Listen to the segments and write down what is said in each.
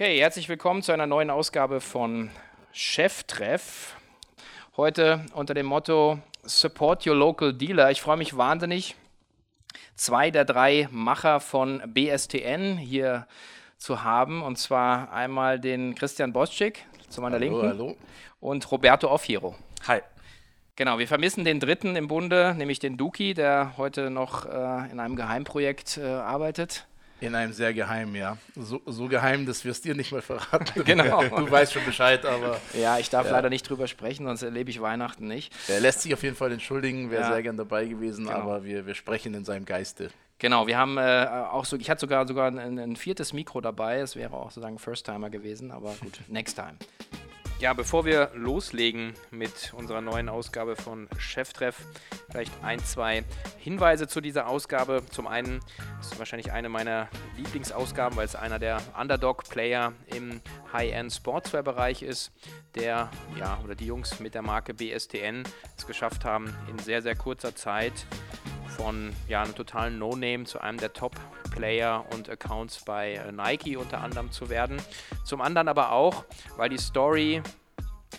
Okay, herzlich willkommen zu einer neuen Ausgabe von Cheftreff. Heute unter dem Motto Support Your Local Dealer. Ich freue mich wahnsinnig, zwei der drei Macher von BSTN hier zu haben. Und zwar einmal den Christian Boschik zu meiner hallo, Linken hallo. und Roberto Offiero. Hi. Genau, wir vermissen den dritten im Bunde, nämlich den Duki, der heute noch äh, in einem Geheimprojekt äh, arbeitet. In einem sehr geheimen, ja. So, so geheim, dass wir es dir nicht mal verraten. genau. Du weißt schon Bescheid, aber. Ja, ich darf ja. leider nicht drüber sprechen, sonst erlebe ich Weihnachten nicht. Er lässt sich auf jeden Fall entschuldigen, wäre ja. sehr gern dabei gewesen, genau. aber wir, wir sprechen in seinem Geiste. Genau, wir haben äh, auch so, ich hatte sogar sogar ein, ein viertes Mikro dabei, es wäre auch sozusagen First-Timer gewesen, aber gut, next time. Ja, bevor wir loslegen mit unserer neuen Ausgabe von Cheftreff, vielleicht ein, zwei Hinweise zu dieser Ausgabe. Zum einen ist es wahrscheinlich eine meiner Lieblingsausgaben, weil es einer der Underdog-Player im High-End-Sportswear-Bereich ist, der, ja, oder die Jungs mit der Marke BSTN es geschafft haben, in sehr, sehr kurzer Zeit von ja, einem totalen No-Name zu einem der Top-Player und Accounts bei äh, Nike unter anderem zu werden. Zum anderen aber auch, weil die Story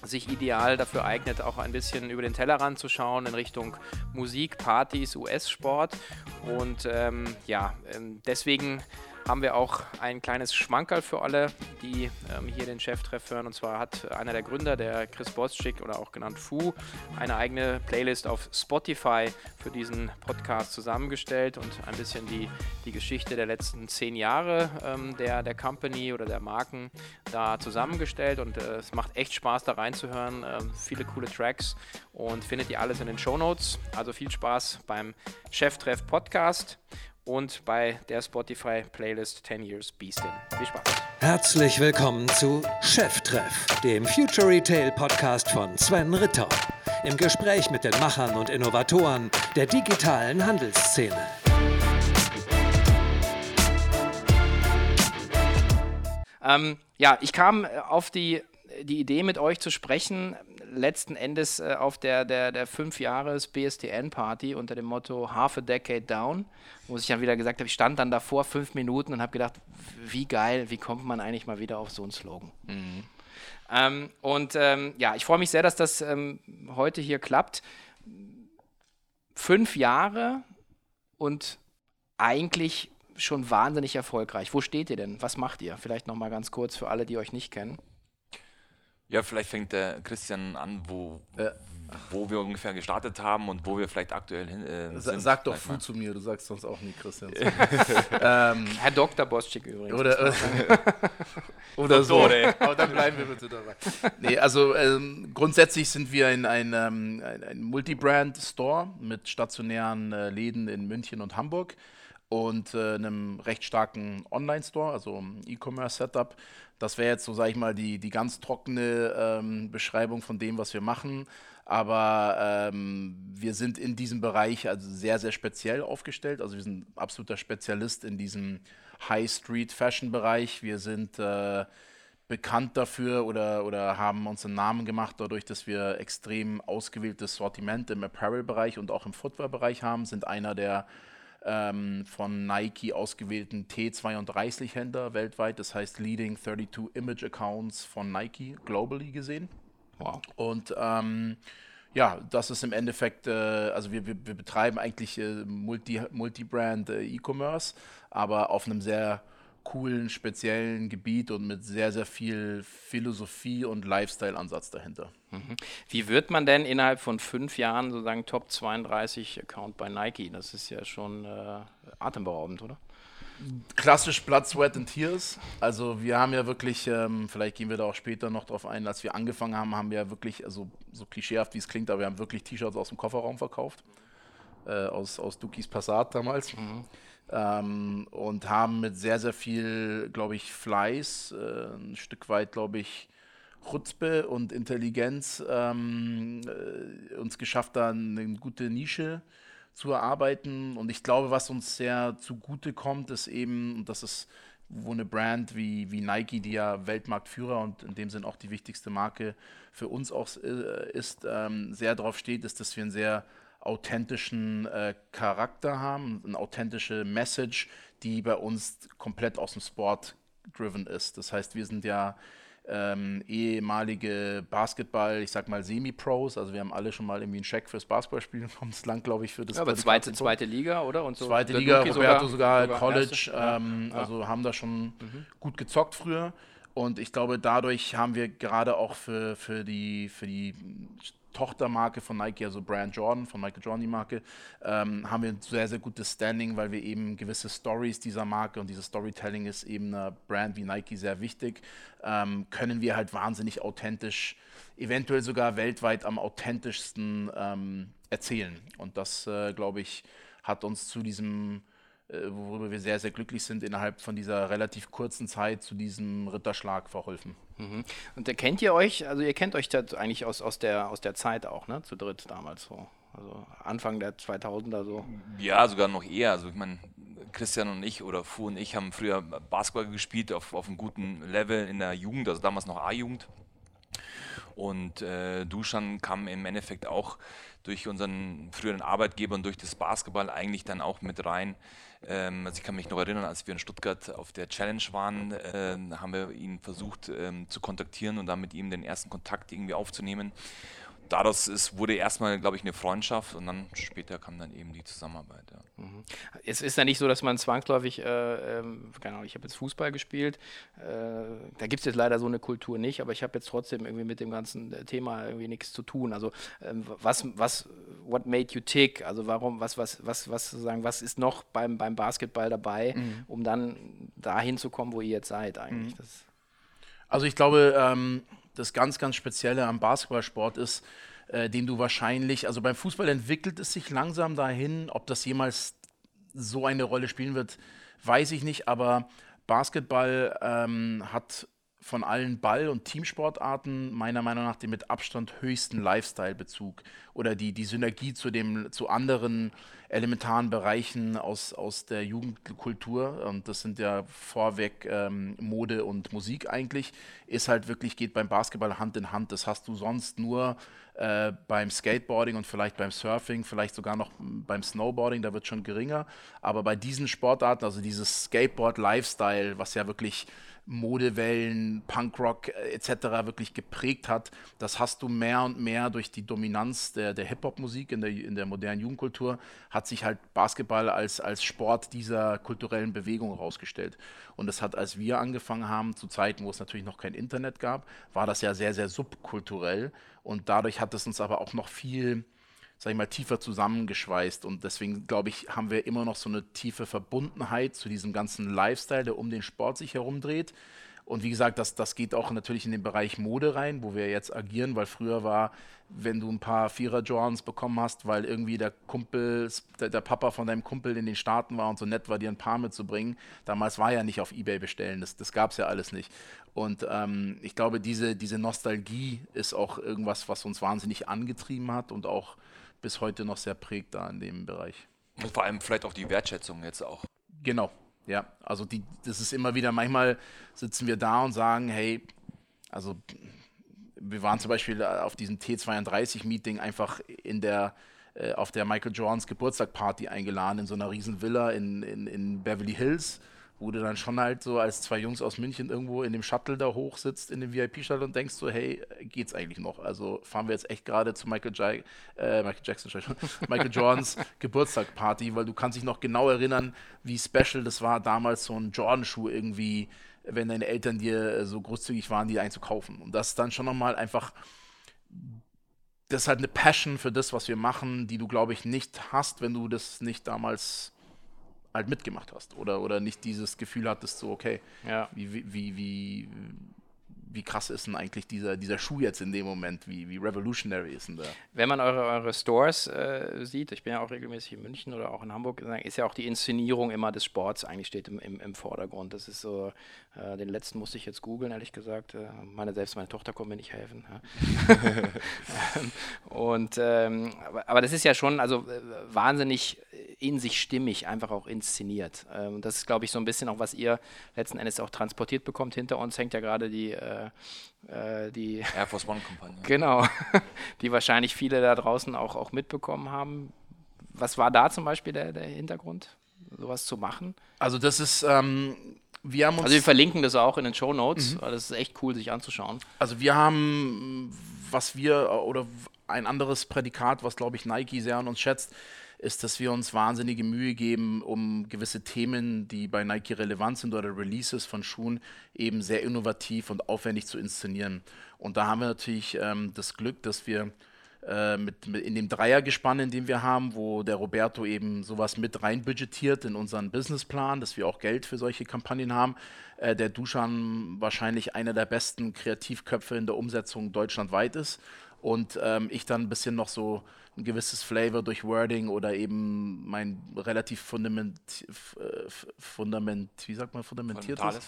sich ideal dafür eignet, auch ein bisschen über den Tellerrand zu schauen in Richtung Musik, Partys, US-Sport. Und ähm, ja, ähm, deswegen haben wir auch ein kleines Schmankerl für alle, die ähm, hier den Cheftreff hören. Und zwar hat einer der Gründer, der Chris Boschik oder auch genannt Fu, eine eigene Playlist auf Spotify für diesen Podcast zusammengestellt und ein bisschen die, die Geschichte der letzten zehn Jahre ähm, der, der Company oder der Marken da zusammengestellt. Und äh, es macht echt Spaß, da reinzuhören. Ähm, viele coole Tracks und findet ihr alles in den Show Notes. Also viel Spaß beim Cheftreff Podcast und bei der Spotify-Playlist 10 Years Beastin. Viel Spaß. Herzlich willkommen zu Cheftreff, dem Future Retail Podcast von Sven Ritter. Im Gespräch mit den Machern und Innovatoren der digitalen Handelsszene. Ähm, ja, ich kam auf die, die Idee, mit euch zu sprechen, letzten Endes äh, auf der, der, der fünf Jahres BSTN-Party unter dem Motto Half a Decade Down, wo ich dann wieder gesagt habe, ich stand dann davor fünf Minuten und habe gedacht, wie geil, wie kommt man eigentlich mal wieder auf so einen Slogan? Mhm. Ähm, und ähm, ja, ich freue mich sehr, dass das ähm, heute hier klappt. Fünf Jahre und eigentlich schon wahnsinnig erfolgreich. Wo steht ihr denn? Was macht ihr? Vielleicht noch mal ganz kurz für alle, die euch nicht kennen. Ja, vielleicht fängt der Christian an, wo, ja. wo wir ungefähr gestartet haben und wo wir vielleicht aktuell hin äh, sind. Sag doch Fu zu mir, du sagst sonst auch nie Christian. ähm, Herr Dr. Boschik übrigens. Oder, oder so. Aber dann bleiben wir bitte dabei. Nee, also ähm, grundsätzlich sind wir ein, ein, ähm, ein, ein Multibrand-Store mit stationären äh, Läden in München und Hamburg und äh, einem recht starken Online-Store, also E-Commerce-Setup. Das wäre jetzt so, sage ich mal, die, die ganz trockene ähm, Beschreibung von dem, was wir machen. Aber ähm, wir sind in diesem Bereich also sehr, sehr speziell aufgestellt. Also wir sind absoluter Spezialist in diesem High-Street-Fashion-Bereich. Wir sind äh, bekannt dafür oder, oder haben uns einen Namen gemacht dadurch, dass wir extrem ausgewähltes Sortiment im Apparel-Bereich und auch im Footwear-Bereich haben, sind einer der ähm, von Nike ausgewählten T32-Händler weltweit, das heißt Leading 32 Image Accounts von Nike globally gesehen. Wow. Und ähm, ja, das ist im Endeffekt, äh, also wir, wir, wir, betreiben eigentlich äh, Multi, Multi-Brand äh, E-Commerce, aber auf einem sehr coolen, speziellen Gebiet und mit sehr, sehr viel Philosophie und Lifestyle-Ansatz dahinter. Mhm. Wie wird man denn innerhalb von fünf Jahren sozusagen Top 32 Account bei Nike? Das ist ja schon äh, atemberaubend, oder? Klassisch Blood, Sweat and Tears. Also wir haben ja wirklich, ähm, vielleicht gehen wir da auch später noch drauf ein, als wir angefangen haben, haben wir ja wirklich, also so klischeehaft wie es klingt, aber wir haben wirklich T-Shirts aus dem Kofferraum verkauft. Äh, aus, aus Dukis Passat damals. Mhm ähm, und haben mit sehr, sehr viel, glaube ich, Fleiß, äh, ein Stück weit, glaube ich, Chutzpe und Intelligenz ähm, äh, uns geschafft, da eine gute Nische zu erarbeiten. Und ich glaube, was uns sehr zugute kommt, ist eben, und das ist, wo eine Brand wie, wie Nike, die ja Weltmarktführer und in dem Sinn auch die wichtigste Marke für uns auch äh, ist, ähm, sehr darauf steht, ist, dass wir ein sehr authentischen äh, Charakter haben, eine authentische Message, die bei uns komplett aus dem Sport driven ist. Das heißt, wir sind ja ähm, ehemalige Basketball, ich sag mal Semi-Pros, also wir haben alle schon mal irgendwie einen Scheck fürs Basketballspielen vom Land, glaube ich, für das. Ja, aber zweite, zweite Liga, oder? Und so zweite Liga, Roberto sogar, sogar, sogar College, ähm, ja. also haben da schon mhm. gut gezockt früher. Und ich glaube, dadurch haben wir gerade auch für, für, die, für die Tochtermarke von Nike, also Brand Jordan, von Michael Jordan die Marke, ähm, haben wir ein sehr, sehr gutes Standing, weil wir eben gewisse Stories dieser Marke und dieses Storytelling ist eben einer Brand wie Nike sehr wichtig, ähm, können wir halt wahnsinnig authentisch, eventuell sogar weltweit am authentischsten ähm, erzählen. Und das, äh, glaube ich, hat uns zu diesem äh, worüber wir sehr, sehr glücklich sind, innerhalb von dieser relativ kurzen Zeit zu diesem Ritterschlag verholfen. Mhm. Und kennt ihr euch, also ihr kennt euch eigentlich aus, aus, der, aus der Zeit auch, ne? Zu dritt damals so. Also Anfang der 2000er so. Ja, sogar noch eher. Also ich meine, Christian und ich oder Fu und ich haben früher Basketball gespielt auf, auf einem guten Level in der Jugend, also damals noch A-Jugend. Und äh, Duschan kam im Endeffekt auch durch unseren früheren Arbeitgeber und durch das Basketball eigentlich dann auch mit rein. Ähm, also ich kann mich noch erinnern, als wir in Stuttgart auf der Challenge waren, äh, haben wir ihn versucht ähm, zu kontaktieren und dann mit ihm den ersten Kontakt irgendwie aufzunehmen daraus ist, wurde erstmal, glaube ich, eine Freundschaft und dann später kam dann eben die Zusammenarbeit. Ja. Mhm. Es ist ja nicht so, dass man zwangsläufig, äh, ähm, keine Ahnung, ich habe jetzt Fußball gespielt, äh, da gibt es jetzt leider so eine Kultur nicht, aber ich habe jetzt trotzdem irgendwie mit dem ganzen äh, Thema irgendwie nichts zu tun. Also ähm, was, was, what made you tick? Also warum, was, was, was, was sozusagen, was ist noch beim, beim Basketball dabei, mhm. um dann dahin zu kommen, wo ihr jetzt seid eigentlich? Mhm. also ich glaube, ähm, das ganz, ganz Spezielle am Basketballsport ist, äh, den du wahrscheinlich, also beim Fußball entwickelt es sich langsam dahin, ob das jemals so eine Rolle spielen wird, weiß ich nicht, aber Basketball ähm, hat von allen Ball- und Teamsportarten meiner Meinung nach den mit Abstand höchsten Lifestyle-Bezug oder die, die Synergie zu, dem, zu anderen elementaren Bereichen aus, aus der Jugendkultur, und das sind ja vorweg ähm, Mode und Musik eigentlich, ist halt wirklich, geht beim Basketball Hand in Hand. Das hast du sonst nur äh, beim Skateboarding und vielleicht beim Surfing, vielleicht sogar noch beim Snowboarding, da wird schon geringer. Aber bei diesen Sportarten, also dieses Skateboard-Lifestyle, was ja wirklich Modewellen, Punkrock äh, etc. wirklich geprägt hat. Das hast du mehr und mehr durch die Dominanz der, der Hip-Hop-Musik in der, in der modernen Jugendkultur, hat sich halt Basketball als, als Sport dieser kulturellen Bewegung herausgestellt. Und das hat, als wir angefangen haben, zu Zeiten, wo es natürlich noch kein Internet gab, war das ja sehr, sehr subkulturell. Und dadurch hat es uns aber auch noch viel sag ich mal, tiefer zusammengeschweißt. Und deswegen, glaube ich, haben wir immer noch so eine tiefe Verbundenheit zu diesem ganzen Lifestyle, der um den Sport sich herumdreht. Und wie gesagt, das, das geht auch natürlich in den Bereich Mode rein, wo wir jetzt agieren, weil früher war, wenn du ein paar Vierer-Johns bekommen hast, weil irgendwie der Kumpel, der, der, Papa von deinem Kumpel in den Staaten war und so nett war, dir ein paar mitzubringen. Damals war ja nicht auf Ebay bestellen, das, das gab es ja alles nicht. Und ähm, ich glaube, diese, diese Nostalgie ist auch irgendwas, was uns wahnsinnig angetrieben hat und auch bis heute noch sehr prägt da in dem Bereich. Und vor allem vielleicht auch die Wertschätzung jetzt auch. Genau, ja. Also die, das ist immer wieder, manchmal sitzen wir da und sagen, hey, also wir waren zum Beispiel auf diesem T32-Meeting einfach in der, äh, auf der Michael Jordans Geburtstagparty eingeladen in so einer riesen Villa in, in, in Beverly Hills wo du dann schon halt so als zwei Jungs aus München irgendwo in dem Shuttle da hoch sitzt, in dem VIP-Shuttle und denkst so, hey, geht's eigentlich noch? Also fahren wir jetzt echt gerade zu Michael, J äh, Michael Jackson, Michael Jordans Geburtstagparty, weil du kannst dich noch genau erinnern, wie special das war, damals so ein Jordan-Schuh irgendwie, wenn deine Eltern dir äh, so großzügig waren, die einzukaufen. Und das ist dann schon nochmal einfach das ist halt eine Passion für das, was wir machen, die du, glaube ich, nicht hast, wenn du das nicht damals halt mitgemacht hast oder, oder nicht dieses Gefühl hattest, so, okay, ja. wie, wie, wie, wie krass ist denn eigentlich dieser, dieser Schuh jetzt in dem Moment? Wie, wie revolutionary ist denn der? Wenn man eure, eure Stores äh, sieht, ich bin ja auch regelmäßig in München oder auch in Hamburg, ist ja auch die Inszenierung immer des Sports eigentlich steht im, im, im Vordergrund. Das ist so, äh, den letzten musste ich jetzt googeln, ehrlich gesagt. Äh, meine, selbst meine Tochter konnte mir nicht helfen. Ja. Und, ähm, aber, aber, das ist ja schon also äh, wahnsinnig in sich stimmig, einfach auch inszeniert. Ähm, das ist, glaube ich, so ein bisschen auch, was ihr letzten Endes auch transportiert bekommt. Hinter uns hängt ja gerade die, äh, äh die Air Force One Kampagne. Genau, die wahrscheinlich viele da draußen auch, auch mitbekommen haben. Was war da zum Beispiel der, der Hintergrund, sowas zu machen? Also das ist ähm, wir haben uns also wir verlinken das auch in den Show Notes, mhm. weil das ist echt cool, sich anzuschauen. Also wir haben, was wir, oder ein anderes Prädikat, was glaube ich Nike sehr an uns schätzt, ist, dass wir uns wahnsinnige Mühe geben, um gewisse Themen, die bei Nike relevant sind oder Releases von Schuhen, eben sehr innovativ und aufwendig zu inszenieren. Und da haben wir natürlich ähm, das Glück, dass wir äh, mit, mit, in dem Dreiergespann, in dem wir haben, wo der Roberto eben sowas mit rein budgetiert in unseren Businessplan, dass wir auch Geld für solche Kampagnen haben. Äh, der Duschan wahrscheinlich einer der besten Kreativköpfe in der Umsetzung deutschlandweit ist. Und ähm, ich dann ein bisschen noch so ein gewisses Flavor durch Wording oder eben mein relativ fundament, fundament wie sagt man, fundamentiertes.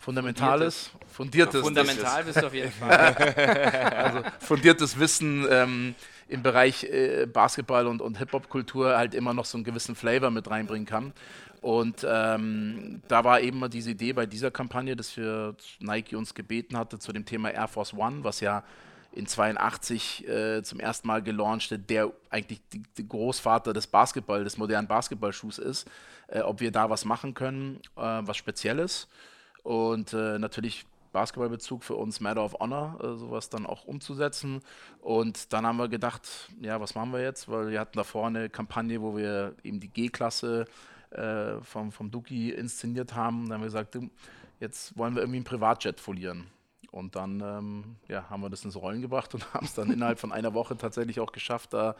Fundamentales, fundiertes. Fundamental bist du auf jeden Fall. also fundiertes Wissen ähm, im Bereich äh, Basketball und, und Hip-Hop-Kultur halt immer noch so einen gewissen Flavor mit reinbringen kann. Und ähm, da war eben mal diese Idee bei dieser Kampagne, dass wir Nike uns gebeten hatte zu dem Thema Air Force One, was ja in 82 äh, zum ersten Mal gelaunchte, der eigentlich die Großvater des Basketball, des modernen Basketballschuhs ist, äh, ob wir da was machen können, äh, was Spezielles. Und äh, natürlich Basketballbezug für uns Matter of Honor, äh, sowas dann auch umzusetzen. Und dann haben wir gedacht, ja, was machen wir jetzt? Weil wir hatten da vorne eine Kampagne, wo wir eben die G-Klasse äh, vom, vom Duki inszeniert haben. Dann haben wir gesagt, jetzt wollen wir irgendwie einen Privatjet folieren. Und dann ähm, ja, haben wir das ins Rollen gebracht und haben es dann innerhalb von einer Woche tatsächlich auch geschafft, da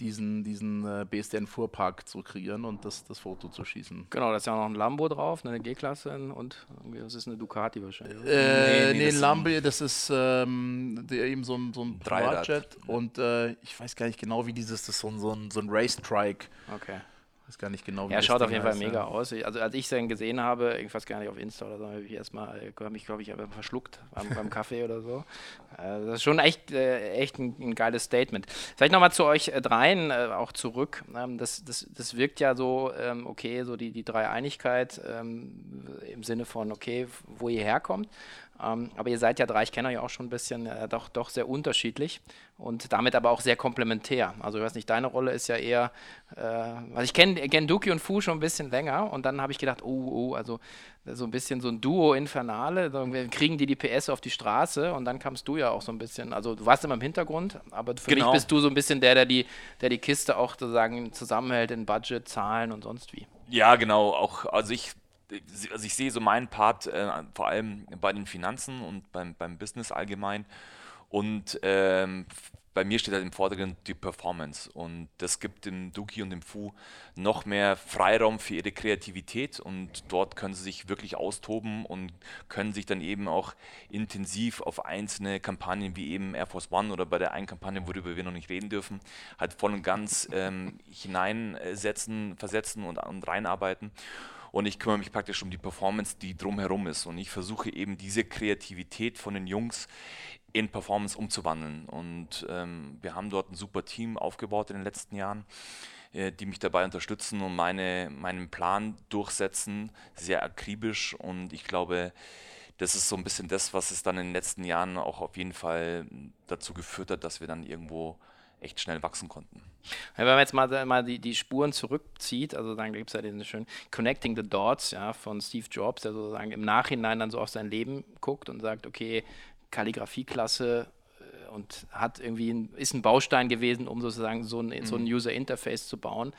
diesen, diesen äh, BSDN-Fuhrpark zu kreieren und das, das Foto zu schießen. Genau, da ist ja auch noch ein Lambo drauf, eine G-Klasse und das ist eine Ducati wahrscheinlich. Äh, nee, nee, ein Lambo, das ist ähm, der, eben so ein, so ein Privatjet und äh, ich weiß gar nicht genau, wie dieses, das ist so ein, so ein, so ein Racetrike. Okay weiß gar nicht genau, wie Er schaut auf jeden Fall mega ja. aus. Also als ich es gesehen habe, ich weiß gar nicht auf Insta oder so, habe ich erstmal, äh, habe mich, glaube ich, verschluckt beim, beim Kaffee oder so. Äh, das ist schon echt, äh, echt ein, ein, geiles Statement. Vielleicht nochmal zu euch dreien äh, auch zurück. Ähm, das, das, das wirkt ja so, ähm, okay, so die, die Dreieinigkeit ähm, im Sinne von, okay, wo ihr herkommt. Ähm, aber ihr seid ja drei, ich kenne euch auch schon ein bisschen, äh, doch, doch sehr unterschiedlich und damit aber auch sehr komplementär. Also ich weiß nicht, deine Rolle ist ja eher, äh, also ich kenne kenn Duki und Fu schon ein bisschen länger und dann habe ich gedacht, oh, oh, also so ein bisschen so ein Duo Infernale, dann kriegen die die PS auf die Straße und dann kamst du ja auch so ein bisschen, also du warst immer im Hintergrund, aber für genau. mich bist du so ein bisschen der, der die, der die Kiste auch sozusagen zusammenhält in Budget, Zahlen und sonst wie. Ja, genau, auch, also ich also ich sehe so meinen Part äh, vor allem bei den Finanzen und beim, beim Business allgemein. Und ähm, bei mir steht halt im Vordergrund die Performance. Und das gibt dem Duki und dem Fu noch mehr Freiraum für ihre Kreativität. Und dort können sie sich wirklich austoben und können sich dann eben auch intensiv auf einzelne Kampagnen wie eben Air Force One oder bei der einen Kampagne, worüber wir noch nicht reden dürfen, halt voll und ganz ähm, hineinsetzen, versetzen und, und reinarbeiten und ich kümmere mich praktisch um die Performance, die drumherum ist. Und ich versuche eben diese Kreativität von den Jungs in Performance umzuwandeln. Und ähm, wir haben dort ein super Team aufgebaut in den letzten Jahren, äh, die mich dabei unterstützen und meine, meinen Plan durchsetzen, sehr akribisch. Und ich glaube, das ist so ein bisschen das, was es dann in den letzten Jahren auch auf jeden Fall dazu geführt hat, dass wir dann irgendwo echt schnell wachsen konnten. Wenn man jetzt mal, mal die, die Spuren zurückzieht, also dann gibt es ja diesen schönen Connecting the Dots ja, von Steve Jobs, der sozusagen im Nachhinein dann so auf sein Leben guckt und sagt, okay, Kalligrafieklasse äh, und hat irgendwie ein, ist ein Baustein gewesen, um sozusagen so ein, so ein mhm. User Interface zu bauen.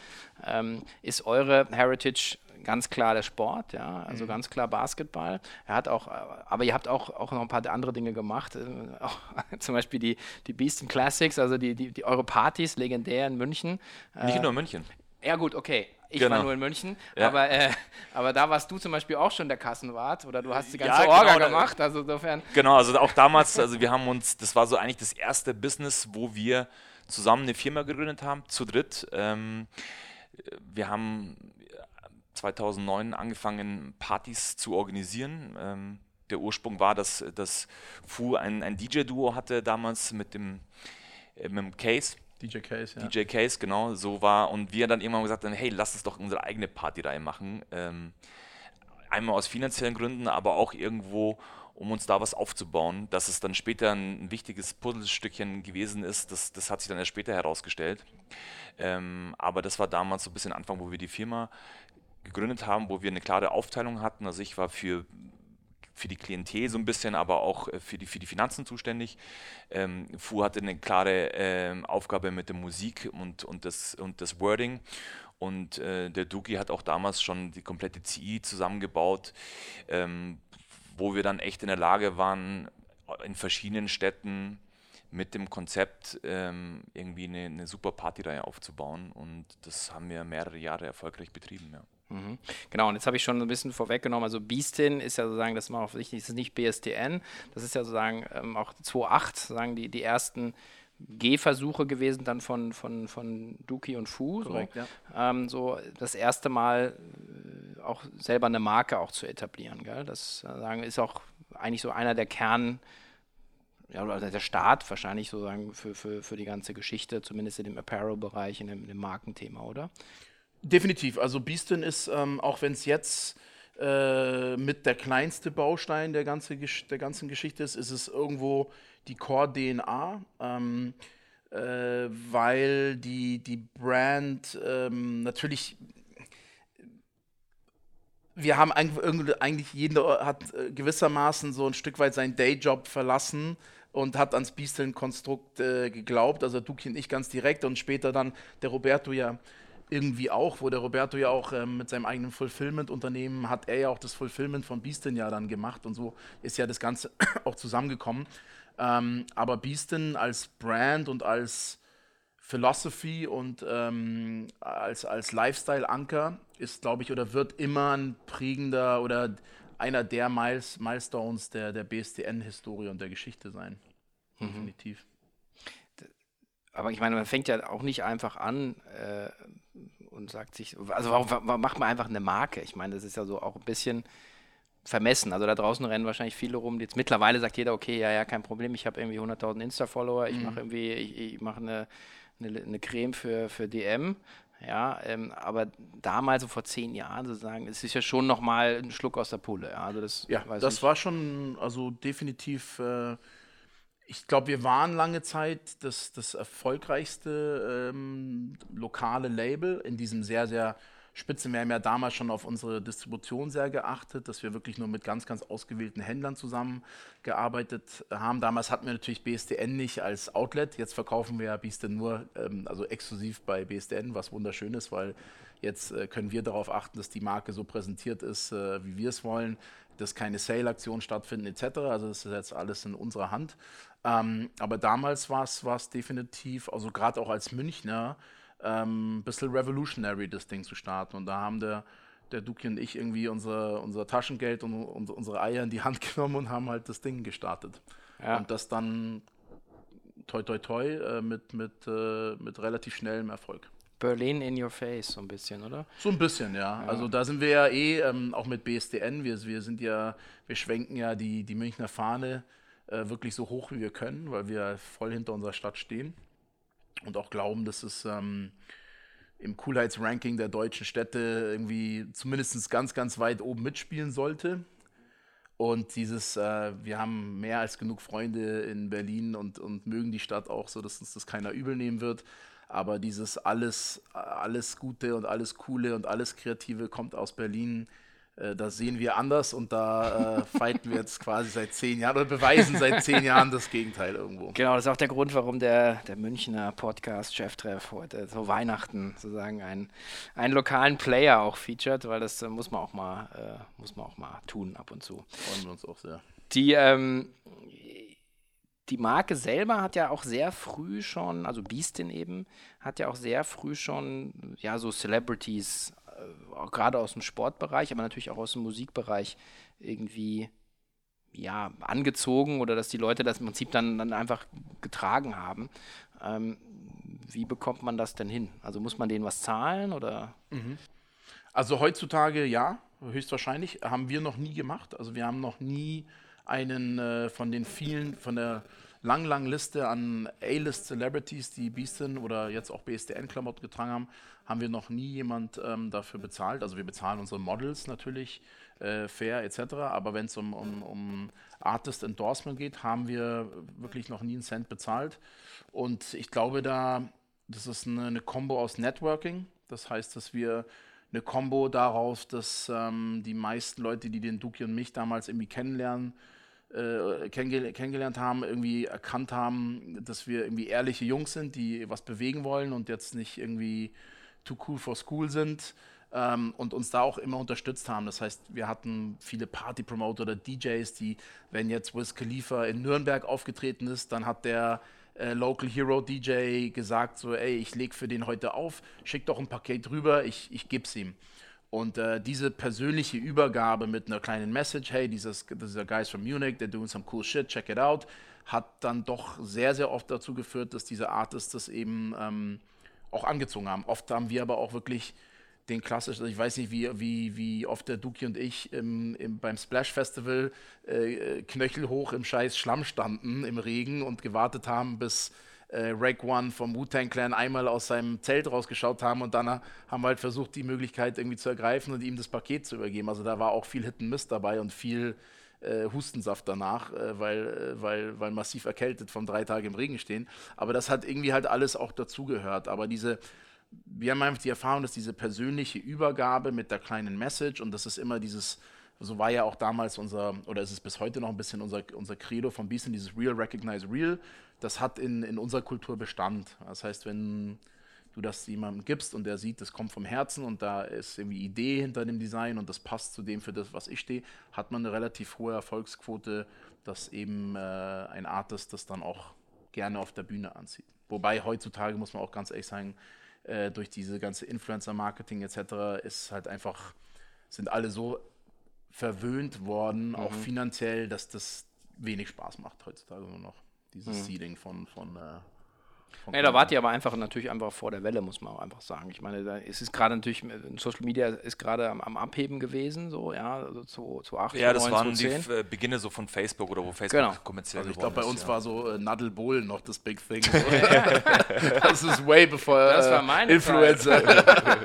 Ähm, ist eure Heritage ganz klar der Sport, ja, also mhm. ganz klar Basketball. Er hat auch, aber ihr habt auch, auch noch ein paar andere Dinge gemacht, äh, auch, zum Beispiel die, die Beastin Classics, also die, die, die eure Partys, legendär in München. Nicht äh, nur in München. Ja gut, okay. Ich genau. war nur in München, ja. aber, äh, aber da warst du zum Beispiel auch schon der Kassenwart oder du hast die ganze ja, Orga genau, gemacht, also insofern. Genau, also auch damals, also wir haben uns, das war so eigentlich das erste Business, wo wir zusammen eine Firma gegründet haben, zu dritt. Ähm, wir haben 2009 angefangen, Partys zu organisieren. Ähm, der Ursprung war, dass, dass Fu ein, ein DJ-Duo hatte damals mit dem, äh, mit dem Case. DJ Case, ja. DJ Case, genau, so war. Und wir dann irgendwann gesagt haben, hey, lass uns doch unsere eigene Partyreihe machen. Ähm, einmal aus finanziellen Gründen, aber auch irgendwo, um uns da was aufzubauen. Dass es dann später ein, wichtiges Puzzlestückchen gewesen ist, das, das hat sich dann erst später herausgestellt. Ähm, aber das war damals so ein bisschen Anfang, wo wir die Firma gegründet haben, wo wir eine klare Aufteilung hatten. Also ich war für für die Klientel so ein bisschen, aber auch äh, für die, für die Finanzen zuständig. Ähm, Fu hatte eine klare ähm, Aufgabe mit der Musik und, und, das, und das Wording. Und äh, der Duki hat auch damals schon die komplette CI zusammengebaut, ähm, wo wir dann echt in der Lage waren, in verschiedenen Städten mit dem Konzept ähm, irgendwie eine, eine super Partyreihe aufzubauen. Und das haben wir mehrere Jahre erfolgreich betrieben. Ja. Mhm. Genau, und jetzt habe ich schon ein bisschen vorweggenommen. Also Beastin ist ja sozusagen, das ist mal wichtig, das ist nicht BSDN, das ist ja sozusagen ähm, auch 2.8, sozusagen die, die ersten Gehversuche gewesen dann von, von, von Duki und Fu. Korrekt, so. Ja. Ähm, so das erste Mal äh, auch selber eine Marke auch zu etablieren. Gell? Das sagen, ist auch eigentlich so einer der Kern, ja, oder der Start wahrscheinlich sozusagen für, für, für die ganze Geschichte, zumindest in dem Apparel-Bereich, in dem, in dem Markenthema, oder? Definitiv. Also Beastin ist, ähm, auch wenn es jetzt äh, mit der kleinste Baustein der, ganze, der ganzen Geschichte ist, ist es irgendwo die Core-DNA, ähm, äh, weil die, die Brand ähm, natürlich wir haben eigentlich jeder hat äh, gewissermaßen so ein Stück weit seinen Dayjob verlassen und hat ans Beastin-Konstrukt äh, geglaubt, also Duki und ich ganz direkt und später dann der Roberto ja irgendwie auch, wo der Roberto ja auch ähm, mit seinem eigenen Fulfillment-Unternehmen hat er ja auch das Fulfillment von Beastin ja dann gemacht und so ist ja das Ganze auch zusammengekommen. Ähm, aber Beastin als Brand und als Philosophy und ähm, als, als Lifestyle-Anker ist, glaube ich, oder wird immer ein prägender oder einer der Miles, Milestones der, der BSDN-Historie und der Geschichte sein. Mhm. Definitiv. Aber ich meine, man fängt ja auch nicht einfach an, äh, und sagt sich, also warum, warum, macht man einfach eine Marke? Ich meine, das ist ja so auch ein bisschen vermessen. Also da draußen rennen wahrscheinlich viele rum. Jetzt mittlerweile sagt jeder, okay, ja, ja, kein Problem, ich habe irgendwie 100.000 Insta-Follower, ich mhm. mache irgendwie, ich, ich mache eine, eine, eine, Creme für, für DM. Ja, ähm, aber damals, so vor zehn Jahren sozusagen, es ist ja schon nochmal ein Schluck aus der Pulle. Ja, also das, ja, das war schon, also definitiv äh, ich glaube, wir waren lange Zeit das, das erfolgreichste ähm, lokale Label in diesem sehr, sehr spitzen. Wir haben ja damals schon auf unsere Distribution sehr geachtet, dass wir wirklich nur mit ganz, ganz ausgewählten Händlern zusammengearbeitet haben. Damals hatten wir natürlich BSDN nicht als Outlet. Jetzt verkaufen wir ja BSDN nur, ähm, also exklusiv bei BSDN, was wunderschön ist, weil jetzt äh, können wir darauf achten, dass die Marke so präsentiert ist, äh, wie wir es wollen dass keine Sale-Aktionen stattfinden etc. Also das ist jetzt alles in unserer Hand. Ähm, aber damals war es definitiv, also gerade auch als Münchner, ähm, ein bisschen revolutionary, das Ding zu starten. Und da haben der, der Duki und ich irgendwie unser, unser Taschengeld und, und unsere Eier in die Hand genommen und haben halt das Ding gestartet. Ja. Und das dann toi toi toi äh, mit, mit, äh, mit relativ schnellem Erfolg. Berlin in your face, so ein bisschen, oder? So ein bisschen, ja. ja. Also da sind wir ja eh, ähm, auch mit BSDN, wir, wir sind ja, wir schwenken ja die, die Münchner Fahne äh, wirklich so hoch wie wir können, weil wir voll hinter unserer Stadt stehen und auch glauben, dass es ähm, im Coolheitsranking der deutschen Städte irgendwie zumindest ganz, ganz weit oben mitspielen sollte. Und dieses, äh, wir haben mehr als genug Freunde in Berlin und, und mögen die Stadt auch, so dass uns das keiner übel nehmen wird. Aber dieses alles, alles Gute und alles Coole und alles Kreative kommt aus Berlin äh, das sehen wir anders und da äh, fighten wir jetzt quasi seit zehn Jahren oder beweisen seit zehn Jahren das Gegenteil irgendwo. Genau, das ist auch der Grund, warum der, der Münchner Podcast-Cheftreff heute so Weihnachten sozusagen einen, einen lokalen Player auch featured, weil das äh, muss man auch mal, äh, muss man auch mal tun ab und zu. Freuen wir uns auch sehr. Die, ähm, die Marke selber hat ja auch sehr früh schon, also Beastin eben, hat ja auch sehr früh schon ja so Celebrities äh, gerade aus dem Sportbereich, aber natürlich auch aus dem Musikbereich irgendwie ja, angezogen oder dass die Leute das im Prinzip dann, dann einfach getragen haben. Ähm, wie bekommt man das denn hin? Also muss man denen was zahlen oder? Mhm. Also heutzutage ja, höchstwahrscheinlich. Haben wir noch nie gemacht. Also wir haben noch nie einen äh, von den vielen, von der langen, langen Liste an A-List Celebrities, die Beastin oder jetzt auch BSDN-Klamotten getragen haben, haben wir noch nie jemand ähm, dafür bezahlt. Also wir bezahlen unsere Models natürlich äh, fair etc. Aber wenn es um, um, um Artist Endorsement geht, haben wir wirklich noch nie einen Cent bezahlt. Und ich glaube da, das ist eine, eine Combo aus Networking. Das heißt, dass wir eine Combo darauf, dass ähm, die meisten Leute, die den Duki und mich damals irgendwie kennenlernen, äh, kennengelernt haben, irgendwie erkannt haben, dass wir irgendwie ehrliche Jungs sind, die was bewegen wollen und jetzt nicht irgendwie too cool for school sind ähm, und uns da auch immer unterstützt haben. Das heißt, wir hatten viele Party-Promoter oder DJs, die, wenn jetzt Wiz Khalifa in Nürnberg aufgetreten ist, dann hat der äh, Local Hero DJ gesagt, so, ey, ich leg für den heute auf, schick doch ein Paket rüber, ich, ich geb's ihm. Und äh, diese persönliche Übergabe mit einer kleinen Message, hey, dieses, dieser Guys from Munich, they're doing some cool shit, check it out, hat dann doch sehr, sehr oft dazu geführt, dass diese Artists das eben ähm, auch angezogen haben. Oft haben wir aber auch wirklich den klassischen, ich weiß nicht, wie, wie, wie oft der Duki und ich im, im, beim Splash Festival äh, Knöchel hoch im scheiß Schlamm standen im Regen und gewartet haben, bis äh, Rake One vom Wu-Tang Clan einmal aus seinem Zelt rausgeschaut haben und dann haben wir halt versucht, die Möglichkeit irgendwie zu ergreifen und ihm das Paket zu übergeben. Also da war auch viel Hit and Miss dabei und viel äh, Hustensaft danach, äh, weil, äh, weil, weil massiv erkältet von drei Tagen im Regen stehen. Aber das hat irgendwie halt alles auch dazugehört. Aber diese wir haben einfach die Erfahrung, dass diese persönliche Übergabe mit der kleinen Message und das ist immer dieses, so war ja auch damals unser, oder ist es bis heute noch ein bisschen unser, unser Credo von Beeson, dieses Real, Recognize Real, das hat in, in unserer Kultur Bestand. Das heißt, wenn du das jemandem gibst und der sieht, das kommt vom Herzen und da ist irgendwie Idee hinter dem Design und das passt zu dem, für das, was ich stehe, hat man eine relativ hohe Erfolgsquote, dass eben äh, ein Artist das dann auch gerne auf der Bühne anzieht. Wobei heutzutage, muss man auch ganz ehrlich sagen, äh, durch diese ganze Influencer-Marketing etc. ist halt einfach, sind alle so verwöhnt worden, mhm. auch finanziell, dass das wenig Spaß macht heutzutage nur noch. Dieses mhm. Seeding von, von äh, Nee, da wart ihr aber einfach natürlich einfach vor der Welle, muss man auch einfach sagen. Ich meine, da ist es gerade natürlich, Social Media ist gerade am, am, Abheben gewesen, so, ja, also zu, zu 8, Ja, das 9, waren die äh, Beginne so von Facebook oder wo Facebook genau. kommerziell Also ich glaube, bei uns ja. war so äh, Nadel Bowl noch das Big Thing. So. das ist way war meine Influencer.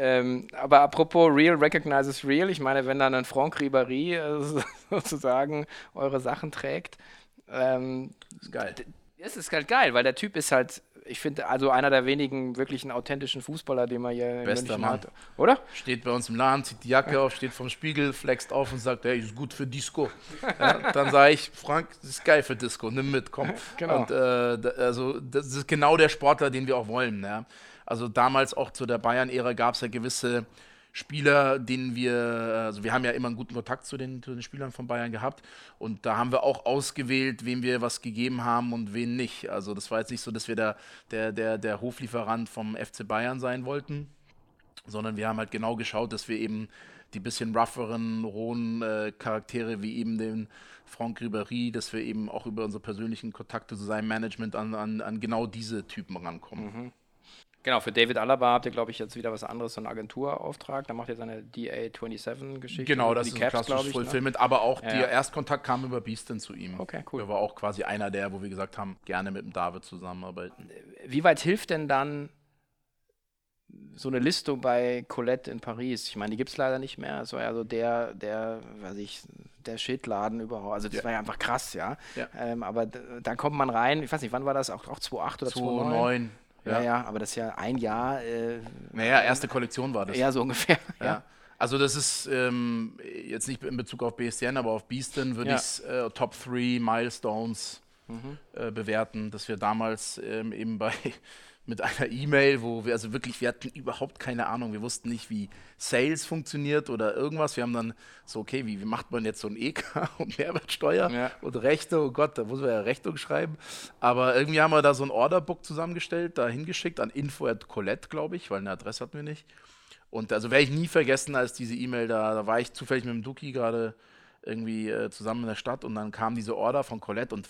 Ähm, aber apropos Real recognizes Real, ich meine, wenn dann ein Franck Ribéry äh, sozusagen eure Sachen trägt, ähm, ist geil. Es ist halt geil, weil der Typ ist halt, ich finde, also einer der wenigen wirklichen authentischen Fußballer, den man hier Bester in Mann. hat. Oder? Steht bei uns im Laden, zieht die Jacke auf, steht vom Spiegel, flext auf und sagt, hey, ist gut für Disco. ja, dann sage ich, Frank, das ist geil für Disco, nimm mit, komm. Genau. Und äh, also das ist genau der Sportler, den wir auch wollen. Ja. Also damals auch zu der Bayern-Ära gab es ja gewisse Spieler, denen wir, also wir haben ja immer einen guten Kontakt zu den, zu den Spielern von Bayern gehabt und da haben wir auch ausgewählt, wem wir was gegeben haben und wen nicht. Also das war jetzt nicht so, dass wir der, der, der, der Hoflieferant vom FC Bayern sein wollten, sondern wir haben halt genau geschaut, dass wir eben die bisschen rougheren, rohen äh, Charaktere wie eben den Franck Ribéry, dass wir eben auch über unsere persönlichen Kontakte zu seinem Management an, an, an genau diese Typen rankommen. Mhm. Genau, für David Alaba habt ihr, glaube ich, jetzt wieder was anderes, so einen Agenturauftrag. Da macht ihr seine DA27-Geschichte. Genau, das ist ein klassisches ne? Fulfillment, ne? aber auch ja, der Erstkontakt kam über Beaston zu ihm. Okay, cool. Der war auch quasi einer der, wo wir gesagt haben, gerne mit dem David zusammenarbeiten. Wie weit hilft denn dann so eine Listung bei Colette in Paris? Ich meine, die gibt es leider nicht mehr. Es war ja so der, der, weiß ich, der Shitladen überhaupt. Also das ja. war ja einfach krass, ja. ja. Ähm, aber dann kommt man rein, ich weiß nicht, wann war das? Auch, auch 2008 oder 2009? 2009. Ja, ja, aber das ist ja ein Jahr. Äh, naja, erste Kollektion war das. Ja, so ungefähr. Ja. Also das ist ähm, jetzt nicht in Bezug auf BSDN, aber auf Beaston würde ja. ich äh, Top 3 Milestones mhm. äh, bewerten, dass wir damals ähm, eben bei mit einer E-Mail, wo wir also wirklich, wir hatten überhaupt keine Ahnung, wir wussten nicht, wie Sales funktioniert oder irgendwas. Wir haben dann so, okay, wie, wie macht man jetzt so ein EK und Mehrwertsteuer ja. und Rechte, oh Gott, da muss man ja Rechnung schreiben. Aber irgendwie haben wir da so ein Orderbook zusammengestellt, da hingeschickt an info at Colette, glaube ich, weil eine Adresse hatten wir nicht. Und also werde ich nie vergessen, als diese E-Mail da, da war ich zufällig mit dem Duki gerade irgendwie äh, zusammen in der Stadt und dann kam diese Order von Colette und